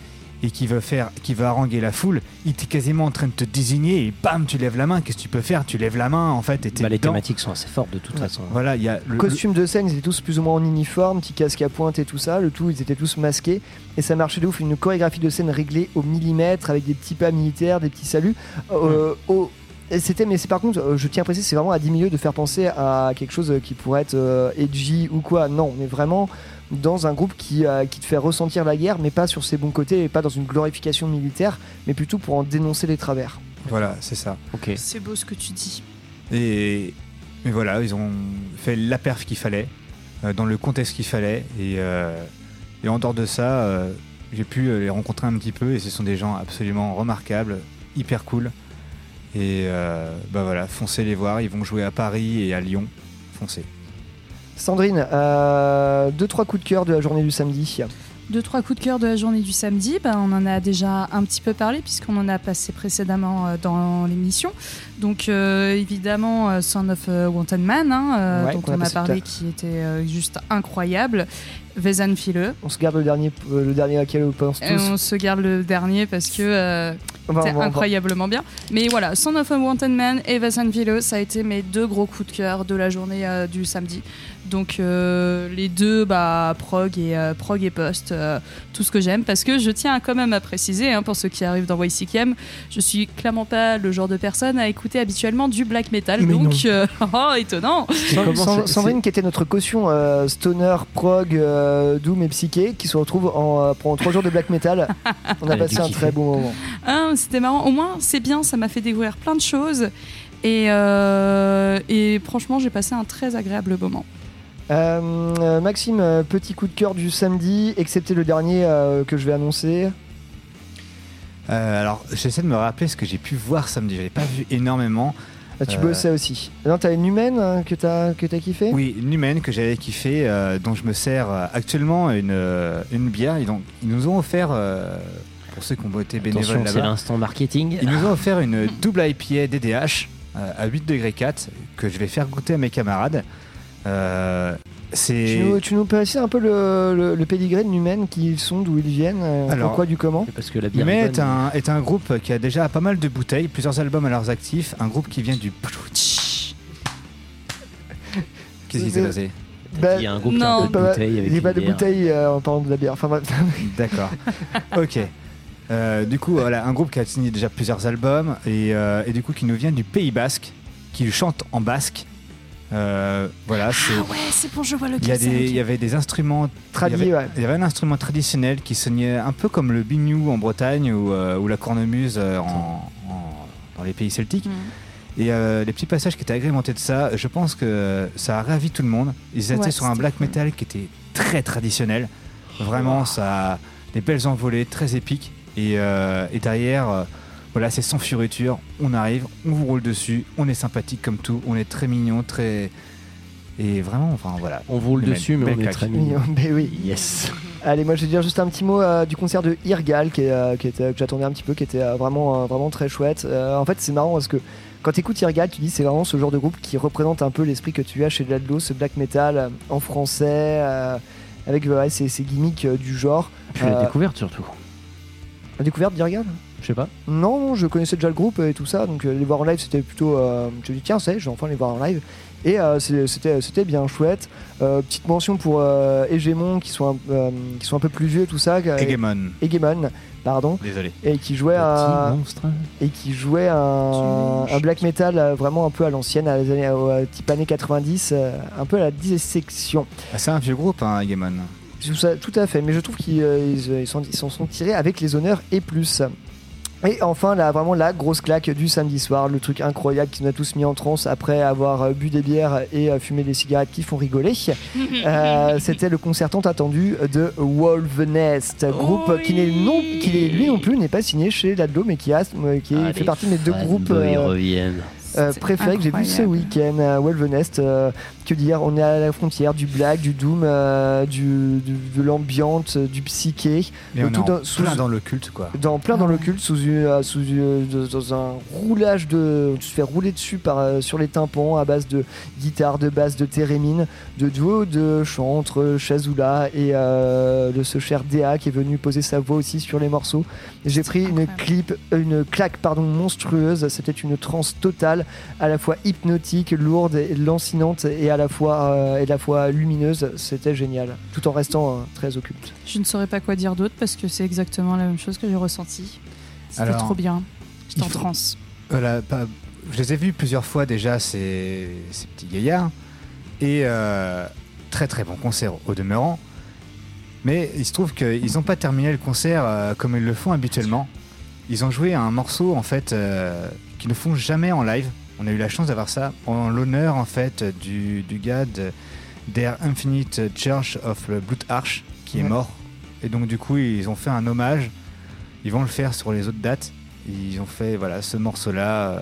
et qu'il veut faire, qu'il veut haranguer la foule, il est quasiment en train de te désigner et bam, tu lèves la main. Qu'est-ce que tu peux faire? Tu lèves la main en fait et t'es Bah, les dedans. thématiques sont assez fortes de toute façon. Voilà, il y a le, Costume de scène, ils étaient tous plus ou moins en uniforme, petits casques à pointe et tout ça. Le tout, ils étaient tous masqués. Et ça marchait de ouf. Une chorégraphie de scène réglée au millimètre avec des petits pas militaires, des petits saluts. Euh, au- et C'était, mais c'est par contre, euh, je tiens à préciser, c'est vraiment à 10 milieux de faire penser à quelque chose qui pourrait être euh, edgy ou quoi. Non, mais vraiment dans un groupe qui, euh, qui te fait ressentir la guerre, mais pas sur ses bons côtés et pas dans une glorification militaire, mais plutôt pour en dénoncer les travers. Voilà, c'est ça. Ok. C'est beau ce que tu dis. Et, et voilà, ils ont fait la perf qu'il fallait, euh, dans le contexte qu'il fallait. Et, euh, et en dehors de ça, euh, j'ai pu les rencontrer un petit peu et ce sont des gens absolument remarquables, hyper cool. Et euh, bah voilà, foncez les voir. Ils vont jouer à Paris et à Lyon. Foncez. Sandrine, euh, deux trois coups de cœur de la journée du samedi. Deux, trois coups de cœur de la journée du samedi, ben, on en a déjà un petit peu parlé puisqu'on en a passé précédemment euh, dans l'émission. Donc euh, évidemment euh, Son of a Wanted Man, hein, Ouais, dont on a à parlé, qui était juste incroyable. Vezan File. On se garde le dernier, le dernier auquel on pense Et tous. on se garde le dernier parce que euh, va- incroyablement bien. Mais voilà, Son of a Wanted Man et Vezan ça a été mes deux gros coups de cœur de la journée euh, du samedi. Donc euh, les deux, bah, prog et euh, prog et post, euh, tout ce que j'aime, parce que je tiens quand même à préciser, hein, pour ceux qui arrivent dans YCKM, je suis clairement pas le genre de personne à écouter habituellement du black metal, Mais donc euh, oh, étonnant. San- San- Sandrine qui était notre caution euh, stoner, prog, euh, doom et psyché qui se retrouve en, euh, pendant trois jours de black metal. On a passé un très bon moment. Ah, C'était marrant. Au moins, c'est bien. Ça m'a fait découvrir plein de choses. Et, euh, et franchement, j'ai passé un très agréable moment. Euh, Maxime, euh, petit coup de cœur du samedi, excepté le dernier euh, que je vais annoncer. Euh, alors, j'essaie de me rappeler ce que j'ai pu voir samedi. J'avais pas vu énormément. Là, tu Euh, bossais aussi. Non, t'as une humaine hein, que t'as que t'as kiffé? Oui, une humaine que j'avais kiffé, euh, dont je me sers euh, actuellement une, euh, une bière. Ils, ont- ils nous ont offert, euh, pour ceux qui ont été bénévoles Attention, c'est là-bas, l'instant marketing. ils nous ont offert une double IPA DDH euh, à 8 degrés 4 que je vais faire goûter à mes camarades. Euh, c'est tu nous, tu nous précises un peu le, le, le pédigré de Numen, qui ils sont, d'où ils viennent, euh, Alors, pourquoi, du comment Parce que la bière Mais est bonne. un, est un groupe qui a déjà pas mal de bouteilles, plusieurs albums à leurs actifs, un groupe qui vient du... Qu'est-ce qui s'est passé Bah, Il y a un groupe qui a un peu de pas- bouteille avec Il n'y a pas de bière. bouteille euh, en parlant de la bière. Enfin. D'accord. ok. Euh, du coup, voilà, un groupe qui a signé déjà plusieurs albums et, euh, et du coup qui nous vient du Pays Basque, qui chante en basque. Euh, voilà, c'est. Ah ouais, c'est bon, je vois le Il y, a c'est des, ok. il y avait des instruments Tradi, il y avait, ouais. il y avait un instrument traditionnel qui sonnait un peu comme le biniou en Bretagne ou, euh, ou la cornemuse euh, en- en- dans les pays celtiques. Mm. Et euh, les petits passages qui étaient agrémentés de ça, je pense que ça a ravi tout le monde. Ils étaient Ouais, sur un black metal qui était très traditionnel. Vraiment, ça a des belles envolées, très épiques. Et, euh, et derrière, euh, voilà, c'est sans fioriture. On arrive, on vous roule dessus, on est sympathique comme tout, on est très mignon, très. Et vraiment, enfin voilà. On vous roule dessus, mais on est très mignon. Mais oui. Yes. Allez, moi je vais dire juste un petit mot euh, du concert de Irgal qui, euh, qui était, que j'attendais un petit peu, qui était euh, vraiment, euh, vraiment très chouette. Euh, en fait, c'est marrant parce que quand tu écoutes Irgal, tu dis c'est vraiment ce genre de groupe qui représente un peu l'esprit que tu as chez Ladlo, ce black metal en français, euh, avec ouais, ces, ces gimmicks euh, du genre. Puis la découverte surtout. la découverte d'Irgal? Je sais pas. Non, non, je connaissais déjà le groupe et tout ça, donc euh, les voir en live c'était plutôt. euh, je me dis tiens, c'est, je vais enfin les voir en live. Et euh, c'est- c'était, c'était bien chouette. Euh, petite mention pour euh, Hegemon qui sont, un, euh, qui sont un peu plus vieux, tout ça. Hegemon. Hegemon, pardon. Désolé. Et qui jouait un. Et qui jouait un, un black metal euh, vraiment un peu à l'ancienne, à les années, au, euh, type années 90, euh, un peu à la dissection. Ah, c'est un vieux groupe, hein, Hegemon. Tout, ça- tout à fait, mais je trouve qu'ils ils, ils s'en ils s'en sont tirés avec les honneurs et plus. Et enfin, là, vraiment la grosse claque du samedi soir, le truc incroyable qui nous a tous mis en transe après avoir euh, bu des bières et euh, fumé des cigarettes qui font rigoler. Euh, C'était le concert tant attendu de Wolvenest, groupe qui, n'est non, qui est- lui non plus n'est pas signé chez Ladlo, mais qui, a, qui Ah, fait partie de mes deux groupes. Ils euh, reviennent. Euh, préférés que j'ai vu ce week-end à Wolvenest. euh, que dire, on est à la frontière du black, du doom, euh, du, du- de l'ambiante, euh, du psyché. Mais est tout en dans- sous- plein dans le culte, quoi. dans plein dans le culte sous, euh, sous dans un roulage de tu te fais rouler dessus par euh, sur les tympans à base de guitare de basse de thérémine de duo de chant entre Chazula et euh, de ce cher DA qui est venu poser sa voix aussi sur les morceaux j'ai pris une clip une claque pardon monstrueuse c'était une transe totale à la fois hypnotique lourde et lancinante et à la fois euh, et à la fois lumineuse c'était génial tout en restant euh, très occulte Je ne saurais pas quoi dire d'autre parce que c'est exactement la même chose que j'ai ressenti. C'était trop bien. J'étais en faut- transe. Voilà, pas- je les ai vus plusieurs fois déjà, ces, ces petits gaillards. Et euh, très très bon concert au demeurant. Mais il se trouve qu'ils n'ont pas terminé le concert euh, comme ils le font habituellement. Ils ont joué un morceau en fait euh, qu'ils ne font jamais en live. On a eu la chance d'avoir ça en l'honneur en fait du, du gars de Der Infinite Church of the Blood Arch qui est mort. Et donc du coup ils ont fait un hommage. Ils vont le faire sur les autres dates. Ils ont fait voilà ce morceau-là, euh,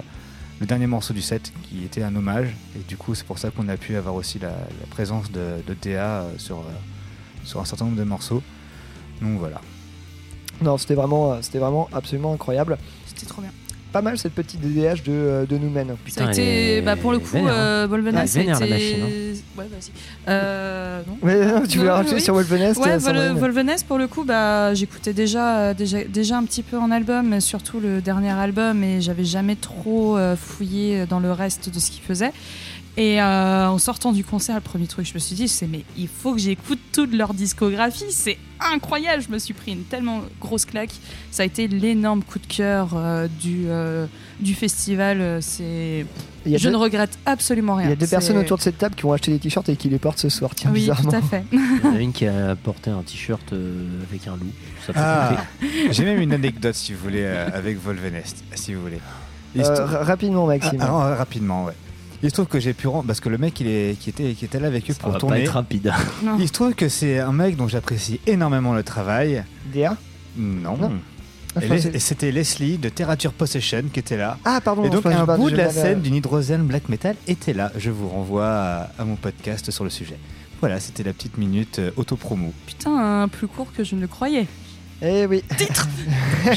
le dernier morceau du set, qui était un hommage. Et du coup, c'est pour ça qu'on a pu avoir aussi la, la présence de, de DA euh, sur, euh, sur un certain nombre de morceaux. Donc voilà. Non, c'était vraiment, c'était vraiment absolument incroyable. C'était trop bien. Pas mal cette petite DDH de, euh, de Noumen. Ça a été, bah, pour le coup, vénère, hein. euh, Ah, a vénère, été. la machine, Ouais, vas-y. Euh, non. Mais non, tu voulais Ouais, rajouter oui. sur Wolvenest, Ouais, euh, Vol- pour le coup, bah, j'écoutais déjà, déjà, déjà un petit peu en album, mais surtout le dernier album, et j'avais jamais trop euh, fouillé dans le reste de ce qu'il faisait. Et euh, en sortant du concert, le premier truc que je me suis dit, c'est mais il faut que j'écoute toute leur discographie, c'est incroyable. Je me suis pris une tellement grosse claque. Ça a été l'énorme coup de cœur euh, du, euh, du festival. C'est, je deux- ne regrette absolument rien. Il y a deux personnes autour de cette table qui ont acheté des t-shirts et qui les portent ce soir, tiens, Oui, bizarrement. tout à fait. Il y en a une qui a porté un t-shirt euh, avec un loup. Ah, j'ai même une anecdote si vous voulez euh, avec Volvenest, si vous voulez. Euh, rapidement, Maxime. Ah, ah, rapidement, ouais. Il se trouve que j'ai pu rendre parce que le mec il est, qui était qui était là avec eux pour va pas tourner. être rapide. Non. Il se trouve que c'est un mec dont j'apprécie énormément le travail. DA Non. Non. Ah, je Et, pensais- les- et c'était Leslie de Terrature Possession qui était là. Ah, pardon, Et donc un pas- bout de la scène du Hydrozen Black Metal était là. Je vous renvoie à, à mon podcast sur le sujet. Voilà, c'était la petite minute euh, auto-promo. Putain, un plus court que je ne le croyais. Eh oui.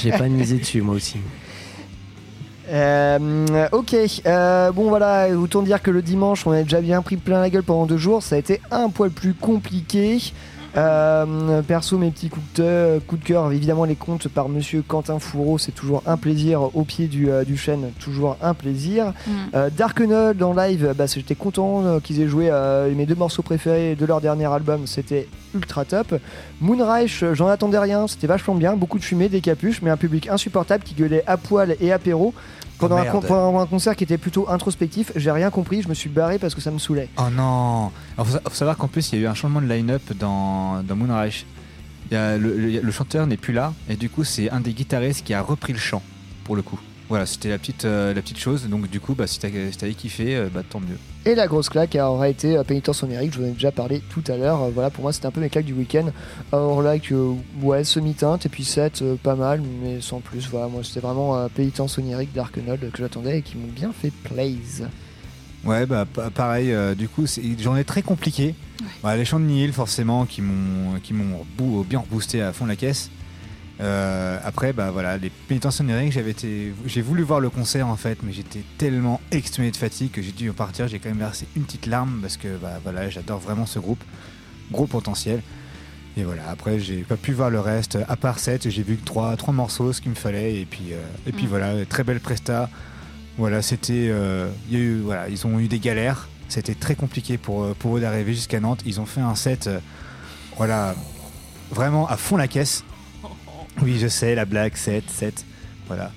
J'ai pas misé dessus moi aussi. Euh, ok, euh, bon voilà, autant dire que le dimanche on a déjà bien pris plein la gueule pendant deux jours, ça a été un poil plus compliqué. Euh, perso, mes petits coups de, cœur- coups de cœur, évidemment les contes par Monsieur Quentin Fourreau, c'est toujours un plaisir au pied du, euh, du chêne, toujours un plaisir. Mm. Euh, Dark Null en live, bah, j'étais content euh, qu'ils aient joué euh, mes deux morceaux préférés de leur dernier album, c'était ultra top. Moonreich, euh, j'en attendais rien, c'était vachement bien, beaucoup de fumée, des capuches, mais un public insupportable qui gueulait à poil et apéro. Pendant, Oh, un, merde. con- pendant un concert qui était plutôt introspectif, j'ai rien compris, je me suis barré parce que ça me saoulait. Oh non Il faut, sa- faut savoir qu'en plus, il y a eu un changement de line-up dans, dans le, le- le chanteur n'est plus là, et du coup, c'est un des guitaristes qui a repris le chant, pour le coup. Voilà, c'était la petite, euh, la petite chose. Donc, du coup, bah, si t'as- si t'avais kiffé, euh, bah, tant mieux. Et la grosse claque aura été euh, Pénitence Homérique, je vous en ai déjà parlé tout à l'heure. Euh, voilà, pour moi, c'était un peu mes claques du week-end. Alors là, que, ouais, semi-teinte, et puis 7, pas mal, mais sans plus. Voilà, moi, c'était vraiment euh, Pénitence Onirique d'Arkenold que j'attendais et qui m'ont bien fait plaise. Ouais, bah pa- pareil, euh, du coup, c'est une journée très compliquée. Bah, les chants de Nihil, forcément, qui m'ont qui m'ont bou- bien reboosté à fond la caisse. Euh, après, bah voilà, les pénitences oniriques, j'avais été, j'ai voulu voir le concert en fait, mais j'étais tellement exténué de fatigue que j'ai dû partir. J'ai quand même versé une petite larme parce que bah voilà, j'adore vraiment ce groupe, gros potentiel. Et voilà, après j'ai pas pu voir le reste. À part 7, j'ai vu que trois, trois morceaux, ce qu'il me fallait. Et puis, euh, et puis voilà, très belle presta. Voilà, c'était. euh, eu, voilà, ils ont eu des galères. C'était très compliqué pour, eux- pour eux d'arriver jusqu'à Nantes. Ils ont fait un set, euh, voilà, vraiment à fond la caisse. Oui, je sais, la blague, 7, 7. Voilà.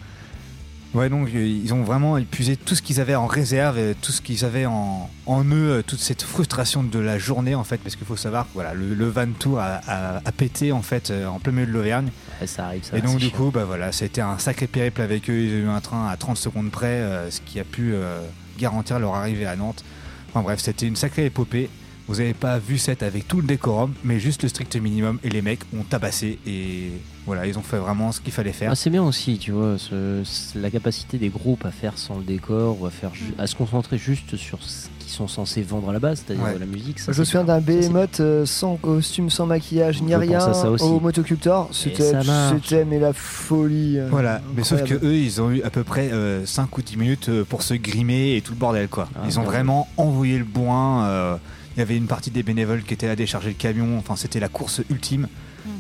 Ouais, donc euh, ils ont vraiment épuisé tout ce qu'ils avaient en réserve, et tout ce qu'ils avaient en, en eux, euh, toute cette frustration de la journée en fait, parce qu'il faut savoir que voilà, le, le Van Tour a, a- a pété en fait euh, en plein milieu de l'Auvergne. ça arrive, ça. Et donc du chiant. coup, bah voilà, été un sacré périple avec eux. Ils ont eu un train à 30 secondes près, euh, ce qui a pu euh, garantir leur arrivée à Nantes. Enfin bref, c'était une sacrée épopée. Vous n'avez pas vu cette avec tout le décorum, mais juste le strict minimum. Et les mecs ont tabassé et voilà, ils ont fait vraiment ce qu'il fallait faire. Ah, c'est bien aussi, tu vois, ce- la capacité des groupes à faire sans le décor ou à, faire ju- à se concentrer juste sur ce qu'ils sont censés vendre à la base, c'est-à-dire Ouais. la musique. ça, je me souviens d'un behemoth euh, sans costume, sans maquillage, ni rien ça aussi. au motocultor. Et C'était, mais la folie. euh, Voilà, mais sauf que eux, ils ont eu à peu près 5 ou 10 minutes euh, pour se grimer et tout le bordel quoi. Ah, ils ont vraiment envoyé le boin. Il y avait une partie des bénévoles qui étaient là décharger le camion. Enfin, c'était la course ultime.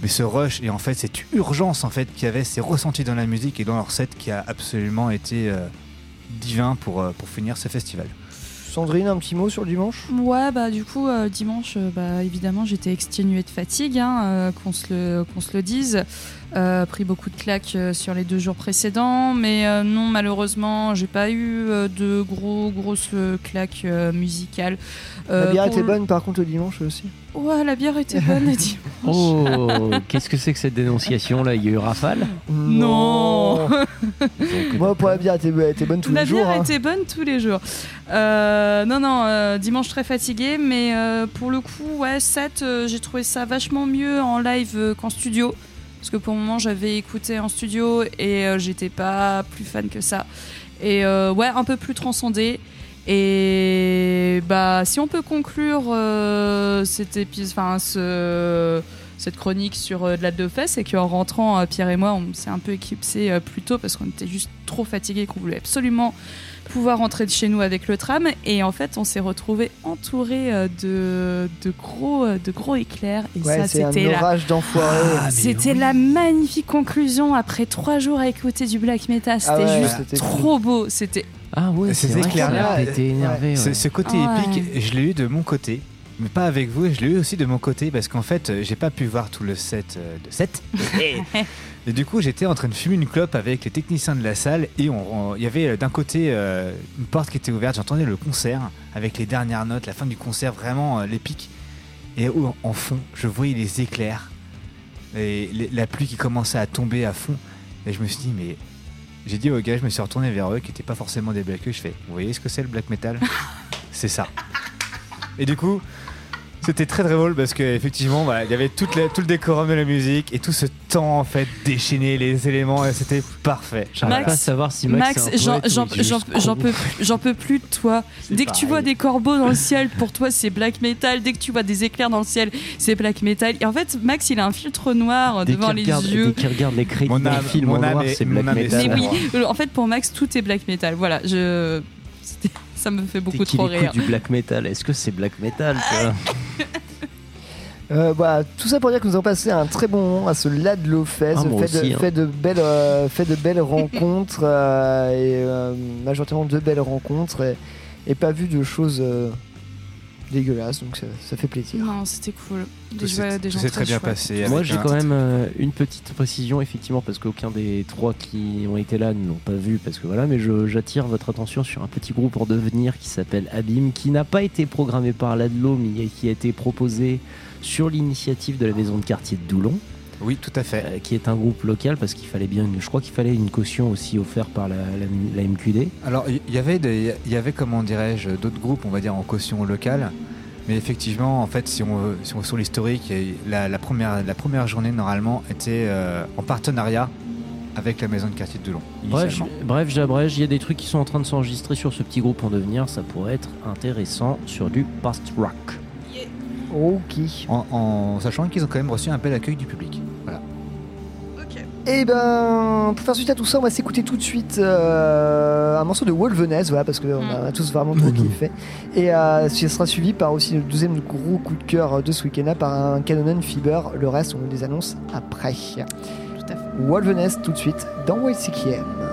Mais ce rush et en fait cette urgence en fait qu'il y avait, c'est ressenti dans la musique et dans leur set qui a absolument été euh, divin pour, euh, pour finir ce festival. Sandrine, un petit mot sur le dimanche? Ouais, bah du coup, euh, dimanche, bah, évidemment, j'étais exténuée de fatigue, hein, euh, qu'on se, le- qu'on se le dise. Euh, pris beaucoup de claques euh, sur les deux jours précédents, mais euh, non, malheureusement, j'ai pas eu euh, de gros, grosses claques euh, musicales. Euh, La bière était bonne par contre le dimanche aussi. Ouais, la bière était bonne le dimanche. Oh, qu'est-ce que c'est que cette dénonciation là? Il y a eu rafale? Non Moi pour la bière elle était, était bonne tous La les jours. bière hein. était bonne tous les jours. Euh, non, non, euh, dimanche très fatigué, mais euh, pour le coup, ouais, 7, euh, j'ai trouvé ça vachement mieux en live euh, qu'en studio. Parce que pour le moment, j'avais écouté en studio et euh, j'étais pas plus fan que ça. Et euh, ouais, un peu plus transcendé. Et bah, si on peut conclure euh, épisode, enfin, ce cette chronique sur de la Dauphin, c'est qu'en rentrant, Pierre et moi, on s'est un peu éclipsé plus tôt parce qu'on était juste trop fatigués, qu'on voulait absolument pouvoir rentrer de chez nous avec le tram. Et en fait, on s'est retrouvé entouré euh, de, de, gros, euh, de gros éclairs. Et Ouais, ça, c'est un c'était la... orage d'enfoirés. Ah, C'était la magnifique conclusion après trois jours à écouter du black metal. C'était Ah ouais, juste c'était trop beau. C'était Ah ouais, Ces c'est vrai éclairs-là, énervé. Ce, ouais. ce côté Ah ouais. épique, je l'ai eu de mon côté, mais pas avec vous, je l'ai eu aussi de mon côté parce qu'en fait, j'ai pas pu voir tout le set euh, de 7. Et du coup, j'étais en train de fumer une clope avec les techniciens de la salle et on- il y avait euh, d'un côté euh, une porte qui était ouverte, j'entendais le concert avec les dernières notes, la fin du concert, vraiment euh, l'épique. Et en fond, je voyais les éclairs et les- la pluie qui commençait à tomber à fond. Et je me suis dit, mais j'ai dit aux gars, je me suis retourné vers eux qui n'étaient pas forcément des black je fais, vous voyez ce que c'est le black metal? C'est ça. Et du coup, c'était très très drôle parce qu'effectivement, voilà, il y avait toute la- tout le décorum de la musique et tout ce temps en fait déchaîner les éléments et c'était parfait. J'arrive Max- pas à savoir si Max, Max, j'en- peux, j'en peux plus de toi. Dès que tu vois des corbeaux dans le ciel, pour toi c'est black metal. Dès que tu vois des éclairs dans le ciel, c'est black metal. Et en fait, Max, il a un filtre noir Dès devant les regarde, yeux. dès qu'il regarde les crédits Mon d'un âme- film mon en noir, est- c'est black metal. Mais oui, euh, en fait, pour Max, tout est black metal. Voilà, je. Ça me fait beaucoup trop rire. du black metal, est-ce que c'est black metal Euh, voilà, tout ça pour dire que nous avons passé un très bon moment à ce Ladlo Fest, Ah, fait, aussi, de, hein. fait de belles, euh, fait de belles rencontres euh, et euh, majoritairement de belles rencontres et, et pas vu de choses dégueulasses, donc ça, ça fait plaisir. Non, c'était cool. Des, gens très très bien passé. Moi j'ai un- quand même euh, une petite précision effectivement parce qu'aucun des trois qui ont été là ne l'ont pas vu parce que voilà mais je- j'attire votre attention sur un petit groupe en devenir qui s'appelle Abîme qui n'a pas été programmé par l'ADLO mais qui a été proposé sur l'initiative de la maison de quartier de Doulon. Oui, tout à fait. Euh, qui est un groupe local parce qu'il fallait bien une, je crois qu'il fallait une caution aussi offerte par la, la- la MQD. Alors, il y, avait des- il y avait, comment dirais-je, d'autres groupes, on va dire, en caution locale. Mais effectivement, en fait, si on, veut- si on sur l'historique, la, la première, la première journée, normalement, était euh, en partenariat avec la maison de quartier de Doulon. Bref, j'abrège, il y a des trucs qui sont en train de s'enregistrer sur ce petit groupe en devenir, ça pourrait être intéressant sur du post-rock. Ok. En, en sachant qu'ils ont quand même reçu un bel accueil du public. Et ben, pour faire suite à tout ça, on va s'écouter tout de suite euh, un morceau de Wolveness, voilà, parce qu'on a tous vraiment trop kiffé. Et euh, ce sera suivi par aussi le deuxième gros coup de cœur de ce week-end par un Canon Fiber. Le reste, on les annonce après. Tout à fait. Wolveness tout de suite dans YCKM.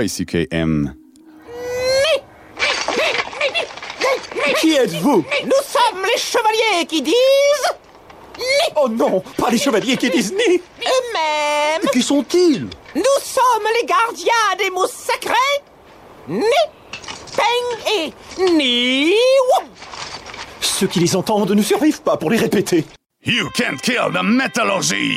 YCKM. Qui êtes-vous? Nous sommes les chevaliers qui disent Oh non, pas les chevaliers qui disent ni eux-mêmes. Qui sont-ils? Nous sommes les gardiens des mots sacrés. Ni, Peng et Ni. Ceux qui les entendent ne survivent pas pour les répéter. You can't kill the metallurgy!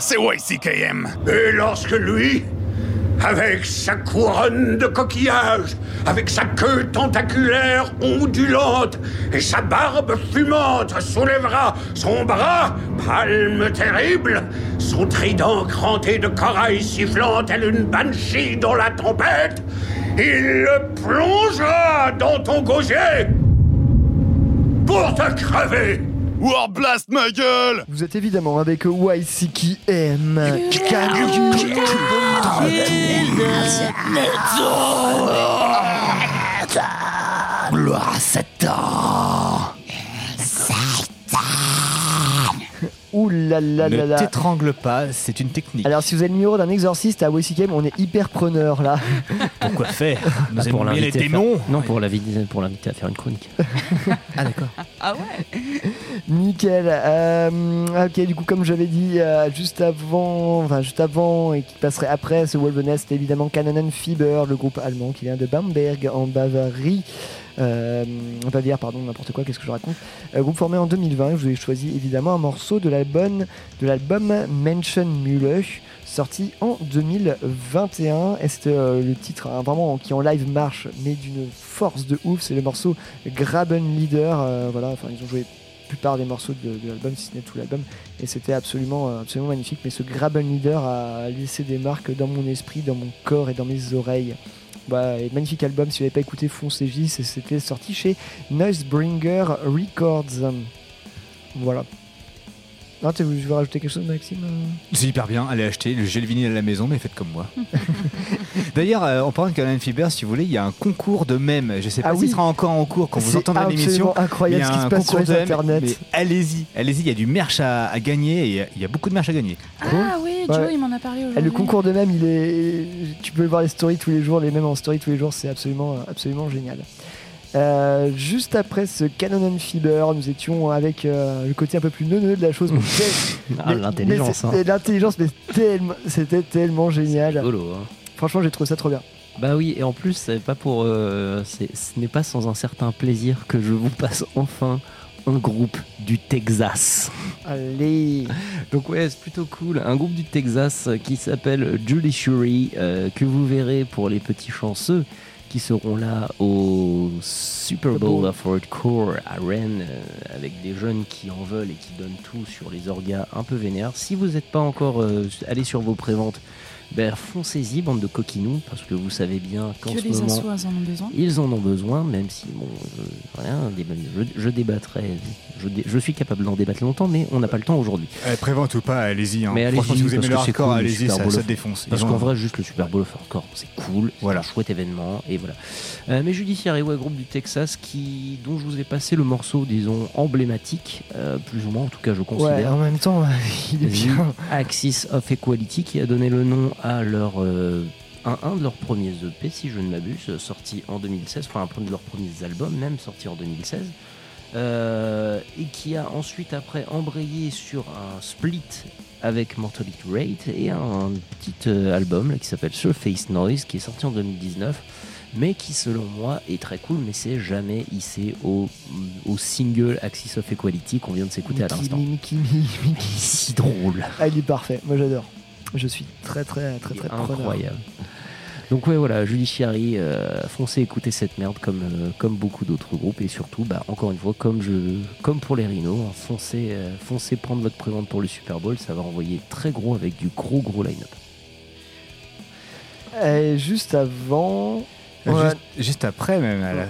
c'est YCKM. Et lorsque lui, avec sa couronne de coquillages, avec sa queue tentaculaire ondulante et sa barbe fumante soulèvera son bras, palme terrible, son trident cranté de corail sifflant tel une banshee dans la tempête, il le plongera dans ton gosier pour te crever. Warblast ma gueule Vous êtes évidemment avec YCKM. Gloire à Satan Ouh là là là Ne là. t'étrangle pas, c'est une technique. Alors si vous avez le numéro d'un exorciste à YCKM, on est hyper preneur là. Pourquoi faire Nous aimons bien les démons Non, pour l'inviter pour l'inviter à faire une chronique. Ah d'accord. Ah ouais Nickel. Euh, ok, du coup, comme j'avais dit euh, juste avant, enfin juste avant et qui passerait après ce Wolvenest, c'était évidemment Canonen Fieber, le groupe allemand qui vient de Bamberg en Bavarie. Euh, en Bavière, pardon, n'importe quoi, qu'est-ce que je raconte Euh, Groupe formé en 2020, je vous ai choisi évidemment un morceau de l'album de l'album Mention Müller, sorti en 2021. Et c'était euh, le titre hein, vraiment qui en live marche, mais d'une force de ouf. C'est le morceau Graben Leader. voilà, enfin ils ont joué la plupart des morceaux de, de l'album, si ce n'est tout l'album, et c'était absolument, absolument magnifique. Mais ce Graben Leader a laissé des marques dans mon esprit, dans mon corps et dans mes oreilles. Bah, magnifique album, si vous n'avez pas écouté, foncez-y, c'était sorti chez Noisebringer Records. Voilà. Non, tu veux, rajouter quelque chose, Maxime C'est hyper bien, allez acheter le gel vinyle à la maison, mais faites comme moi. D'ailleurs, euh, en parlant de Canon Fiber, si vous voulez, il y a un concours de mèmes. Je sais pas Ah s'il oui. sera encore en cours quand vous C'est entendrez l'émission. absolument incroyable mais il y a ce qui se un passe sur concours les mèmes, mais Allez-y, allez-y, il y a du merch à, à gagner et il y a- beaucoup de merch à gagner. Ah oui, Joe, Ouais. il m'en a parlé aujourd'hui. le concours de même, il est. Tu peux voir les stories tous les jours, les mêmes en story tous les jours, c'est absolument, absolument génial. Euh, juste après ce Canon Fiber, nous étions avec euh, le côté un peu plus neuneux de la chose. Ah, l'intelligence, hein. L'intelligence, mais tellement- c'était tellement génial. Rigolo, hein. Franchement, j'ai trouvé ça trop bien. Bah oui, et en plus, c'est pas pour, euh, c'est- ce n'est pas sans un certain plaisir que je vous passe enfin un groupe du Texas. Allez Donc ouais, c'est plutôt cool. Un groupe du Texas qui s'appelle Julie Shuri, euh, que vous verrez pour les petits chanceux qui seront là au Super Bowl of Hardcore à Rennes euh, avec des jeunes qui en veulent et qui donnent tout sur les orgas un peu vénères. Si vous n'êtes pas encore euh, allé sur vos préventes, ben foncez-y, bande de coquinous, parce que vous savez bien qu'en Que ce les moment... en ont besoin. Ils en ont besoin, même si bon, je, rien, débat- je, je débattrai, je, dé- je suis capable d'en débattre longtemps, mais on n'a pas le temps aujourd'hui. Euh, prévente ou pas, allez-y. hein. Mais allez-y, Franchement, si vous aimez parce le que c'est hardcore, cool, le allez-y, ça, ça of- défonce. Parce ont- qu'en vrai, juste le Super Bowl of Hardcore, c'est cool, voilà. un chouette événement, et voilà. Euh, mais Judiciaire et ouais, groupe du Texas, qui, dont je vous ai passé le morceau, disons, emblématique, euh, plus ou moins, en tout cas, je Ouais, considère. en même temps, il est bien. Axis of Equality qui a donné le nom à leur euh, un, un de leurs premiers EP si je ne m'abuse sorti en 2016 enfin un de leurs premiers albums même sorti en 2016 euh, et qui a ensuite après embrayé sur un split avec Mortality Rate et un petit euh, album là, qui s'appelle Surface Noise qui est sorti en 2019 mais qui selon moi est très cool mais c'est jamais hissé au, au single Axis of Equality qu'on vient de s'écouter à l'instant Mickey, Mickey, Mickey. si drôle Ah, il est parfait. Moi, j'adore. Je suis très, très, très, très preneur. incroyable. Donc ouais voilà, Julie Chiari, euh, foncez écouter cette merde comme, euh, comme beaucoup d'autres groupes et surtout, bah, encore une fois, comme, je, comme pour les Rhinos, hein, foncez, euh, foncez prendre votre prévente pour le Super Bowl, ça va envoyer très gros avec du gros gros line-up. Et juste avant. Euh, Ouais. Juste, juste après, même, à la-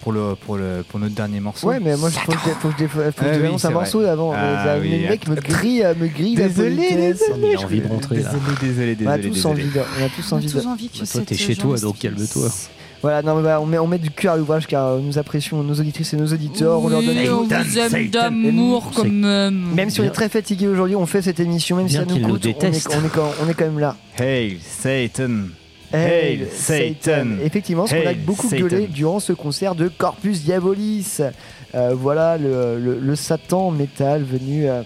pour, le, pour, le, pour notre dernier morceau. Ouais, mais moi, il faut que je, faut que je, faut que je Ah oui, annonce c'est un vrai. morceau avant. Ah mais oui, le mec me grille, me grille Désolé, désolé, a envie de rentrer là. Désolé, désolé, On a tous envie de. On a tous On a envie tous de. envie que Bah, toi t'es chez toi donc calme-toi. Voilà, non, mais voilà, on, met, on met du cœur à l'ouvrage car euh, nous apprécions nos auditrices et nos auditeurs. on leur donne Oui, on vous aime d'amour quand même. Même si on est très fatigué aujourd'hui, on fait cette émission, même si Bien ça nous qu'ils nous coûte, on est, on, est quand, on est quand même là. Hail Satan. Hail Satan. Effectivement, ce qu'on a beaucoup Satan. gueulé durant ce concert de Corpus Diabolis. Euh, voilà le, le- le Satan métal venu, euh,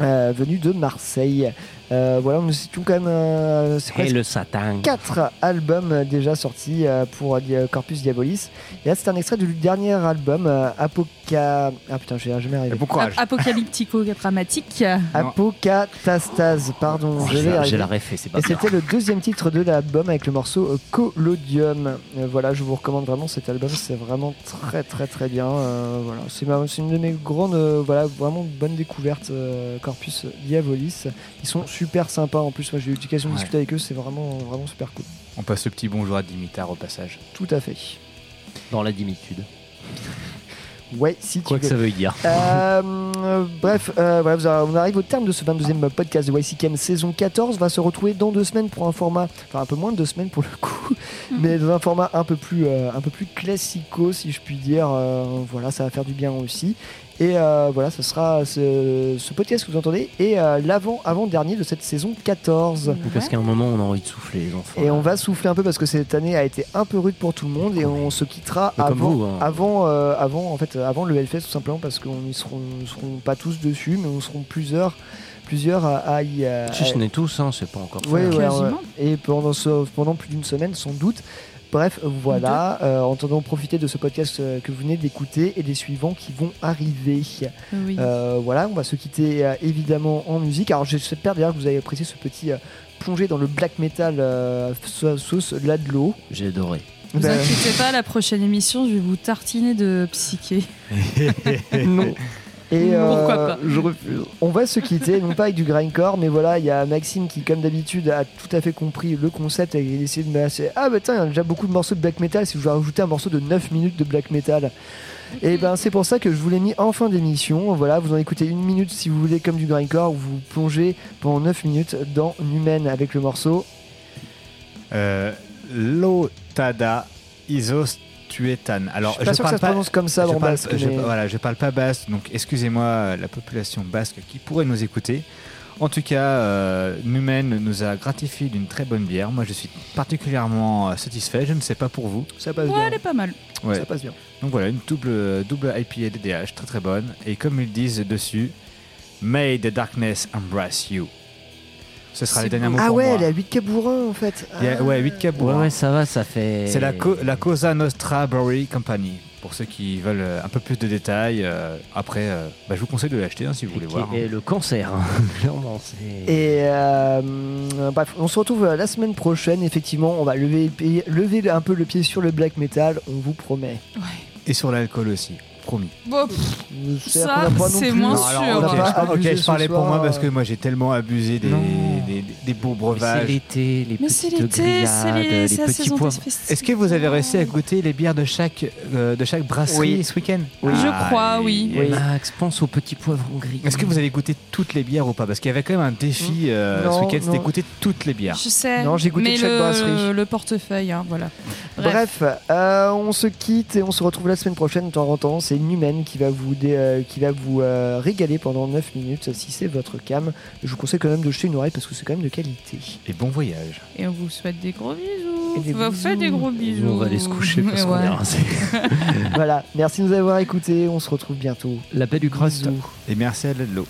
euh, venu de Marseille. Euh, voilà, nous situons quand même presque le Satan. quatre albums déjà sortis pour Corpus Diabolis. Et là, c'est un extrait du dernier album, euh, Apoca. Ah putain, je vais jamais arriver. Ap- Apocalyptico-dramatique. Apocatastase, pardon. je vais J'ai la- arriver. j'ai la refait, c'est pas Et grave. c'était le deuxième titre de l'album avec le morceau euh, Collodium. Euh, voilà, je vous recommande vraiment cet album, c'est vraiment très très très bien. Euh, voilà, c'est une de mes grandes, euh, voilà, vraiment bonne découverte euh, Corpus Diabolis. Ils sont super sympas en plus. Moi, j'ai eu l'occasion de Ouais. discuter avec eux, c'est vraiment vraiment super cool. On passe le petit bonjour à Dimitar au passage. Tout à fait. Dans la dimitude. Ouais, si tu Quoi que veux. ça veuille dire. Euh, euh, bref, euh, voilà, on arrive au terme de ce 22e podcast de YCKM saison 14. On va se retrouver dans deux semaines pour un format, enfin un peu moins de deux semaines pour le coup, mais dans un format un peu plus, euh, un peu plus classico, si je puis dire. Euh, voilà, ça va faire du bien aussi. Et euh, voilà, ce sera ce, ce podcast que vous entendez et euh, l'avant avant dernier de cette saison 14. Oui, Parce qu'à un moment, on a envie de souffler, les enfants. Et on va souffler un peu parce que cette année a été un peu rude pour tout le monde et on se quittera Mais avant, vous, hein. avant, euh, avant, en fait, avant le Hellfest tout simplement parce qu'on n'y seront, nous serons pas tous dessus, mais on seront plusieurs, plusieurs à, y. Si ce n'est tous, hein, c'est pas encore fait. Ouais, ouais. Et pendant, ce, pendant plus d'une semaine, sans doute. Bref, voilà, euh, en attendant profiter de ce podcast euh, que vous venez d'écouter et des suivants qui vont arriver. Oui. Euh, voilà, on va se quitter euh, évidemment en musique. Alors j'espère d'ailleurs que vous avez apprécié ce petit euh, plongé dans le black metal euh, sa- sauce Ladlo. J'ai adoré. Vous Ben, inquiétez pas, la prochaine émission, je vais vous tartiner de psyché. non. Et Pourquoi euh, pas je refuse. On va se quitter, non pas avec du grindcore, mais voilà, il y a Maxime qui, comme d'habitude, a tout à fait compris le concept et il a essayé de me lasser. Ah bah tiens, il y a déjà beaucoup de morceaux de black metal, si je veux rajouter un morceau de 9 minutes de black metal. Et ben c'est pour ça que je vous l'ai mis en fin d'émission. Voilà, vous en écoutez une minute si vous voulez comme du grindcore, ou vous plongez pendant 9 minutes dans Numen avec le morceau. Euh, Lotada Isostuetan. Alors, Je suis pas sûr que ça se prononce comme ça je dans parle- basque, je- mais- Voilà, je parle pas basque, donc excusez-moi euh, la population basque qui pourrait nous écouter. En tout cas, euh, Numen nous a gratifié d'une très bonne bière. Moi, je suis particulièrement euh, satisfait. Je ne sais pas pour vous. Ça passe Ouais, bien. elle est pas mal. Ouais. Ça passe bien. Donc voilà, une double, double IPA DDH, très très bonne. Et comme ils disent dessus, May the darkness embrace you. Ce sera les derniers mots Ah pour ouais, moi. elle est à 8 cabourins en fait. Il y a- ouais, 8 cap Ouais, ouais, ça va, ça fait. C'est la, co- la Cosa Nostra Brewery Company. Pour ceux qui veulent euh, un peu plus de détails, euh, après, euh, bah, je vous conseille de l'acheter hein, si vous voulez voir. Et le cancer, hein. clairement, c'est. Et euh, bref, on se retrouve euh, la semaine prochaine. Effectivement, on va lever, le pied- lever un peu le pied sur le black metal, on vous promet. Et sur l'alcool aussi, promis. Bon, pff, ça, c'est moins Non, sûr. alors, Ok, on a je, je parlais pour soir, moi parce euh. que moi j'ai tellement abusé des, des, des beaux breuvages. C'est l'été, les Mais c'est petites l'été, c'est grillades, les- les petits festivals. Est-ce que vous avez réussi à goûter les bières de chaque, euh, de chaque brasserie Oui. ce week-end Oui. Je crois, oui. Max, pense aux petits poivrons gris. Est-ce que vous avez goûté toutes les bières ou pas? Parce qu'il y avait quand même un défi euh, Non, ce week-end, c'était goûter toutes les bières. Je sais. Non, j'ai goûté mais de chaque le, brasserie. le portefeuille, hein, voilà. Bref. Euh, on se quitte et on se retrouve la semaine prochaine. De temps en temps, c'est Numen qui va vous, dé- euh, qui va vous euh, régaler pendant 9 minutes si c'est votre cam. Je vous conseille quand même de jeter une oreille parce que c'est quand même de qualité. Et bon voyage. Et on vous souhaite des gros bisous. Et des on va vous faire des gros bisous. On va aller se coucher parce qu'on Ouais. est rincés. voilà, merci de nous avoir écoutés. On se retrouve bientôt. La paix du crust. Et merci à Ledlo.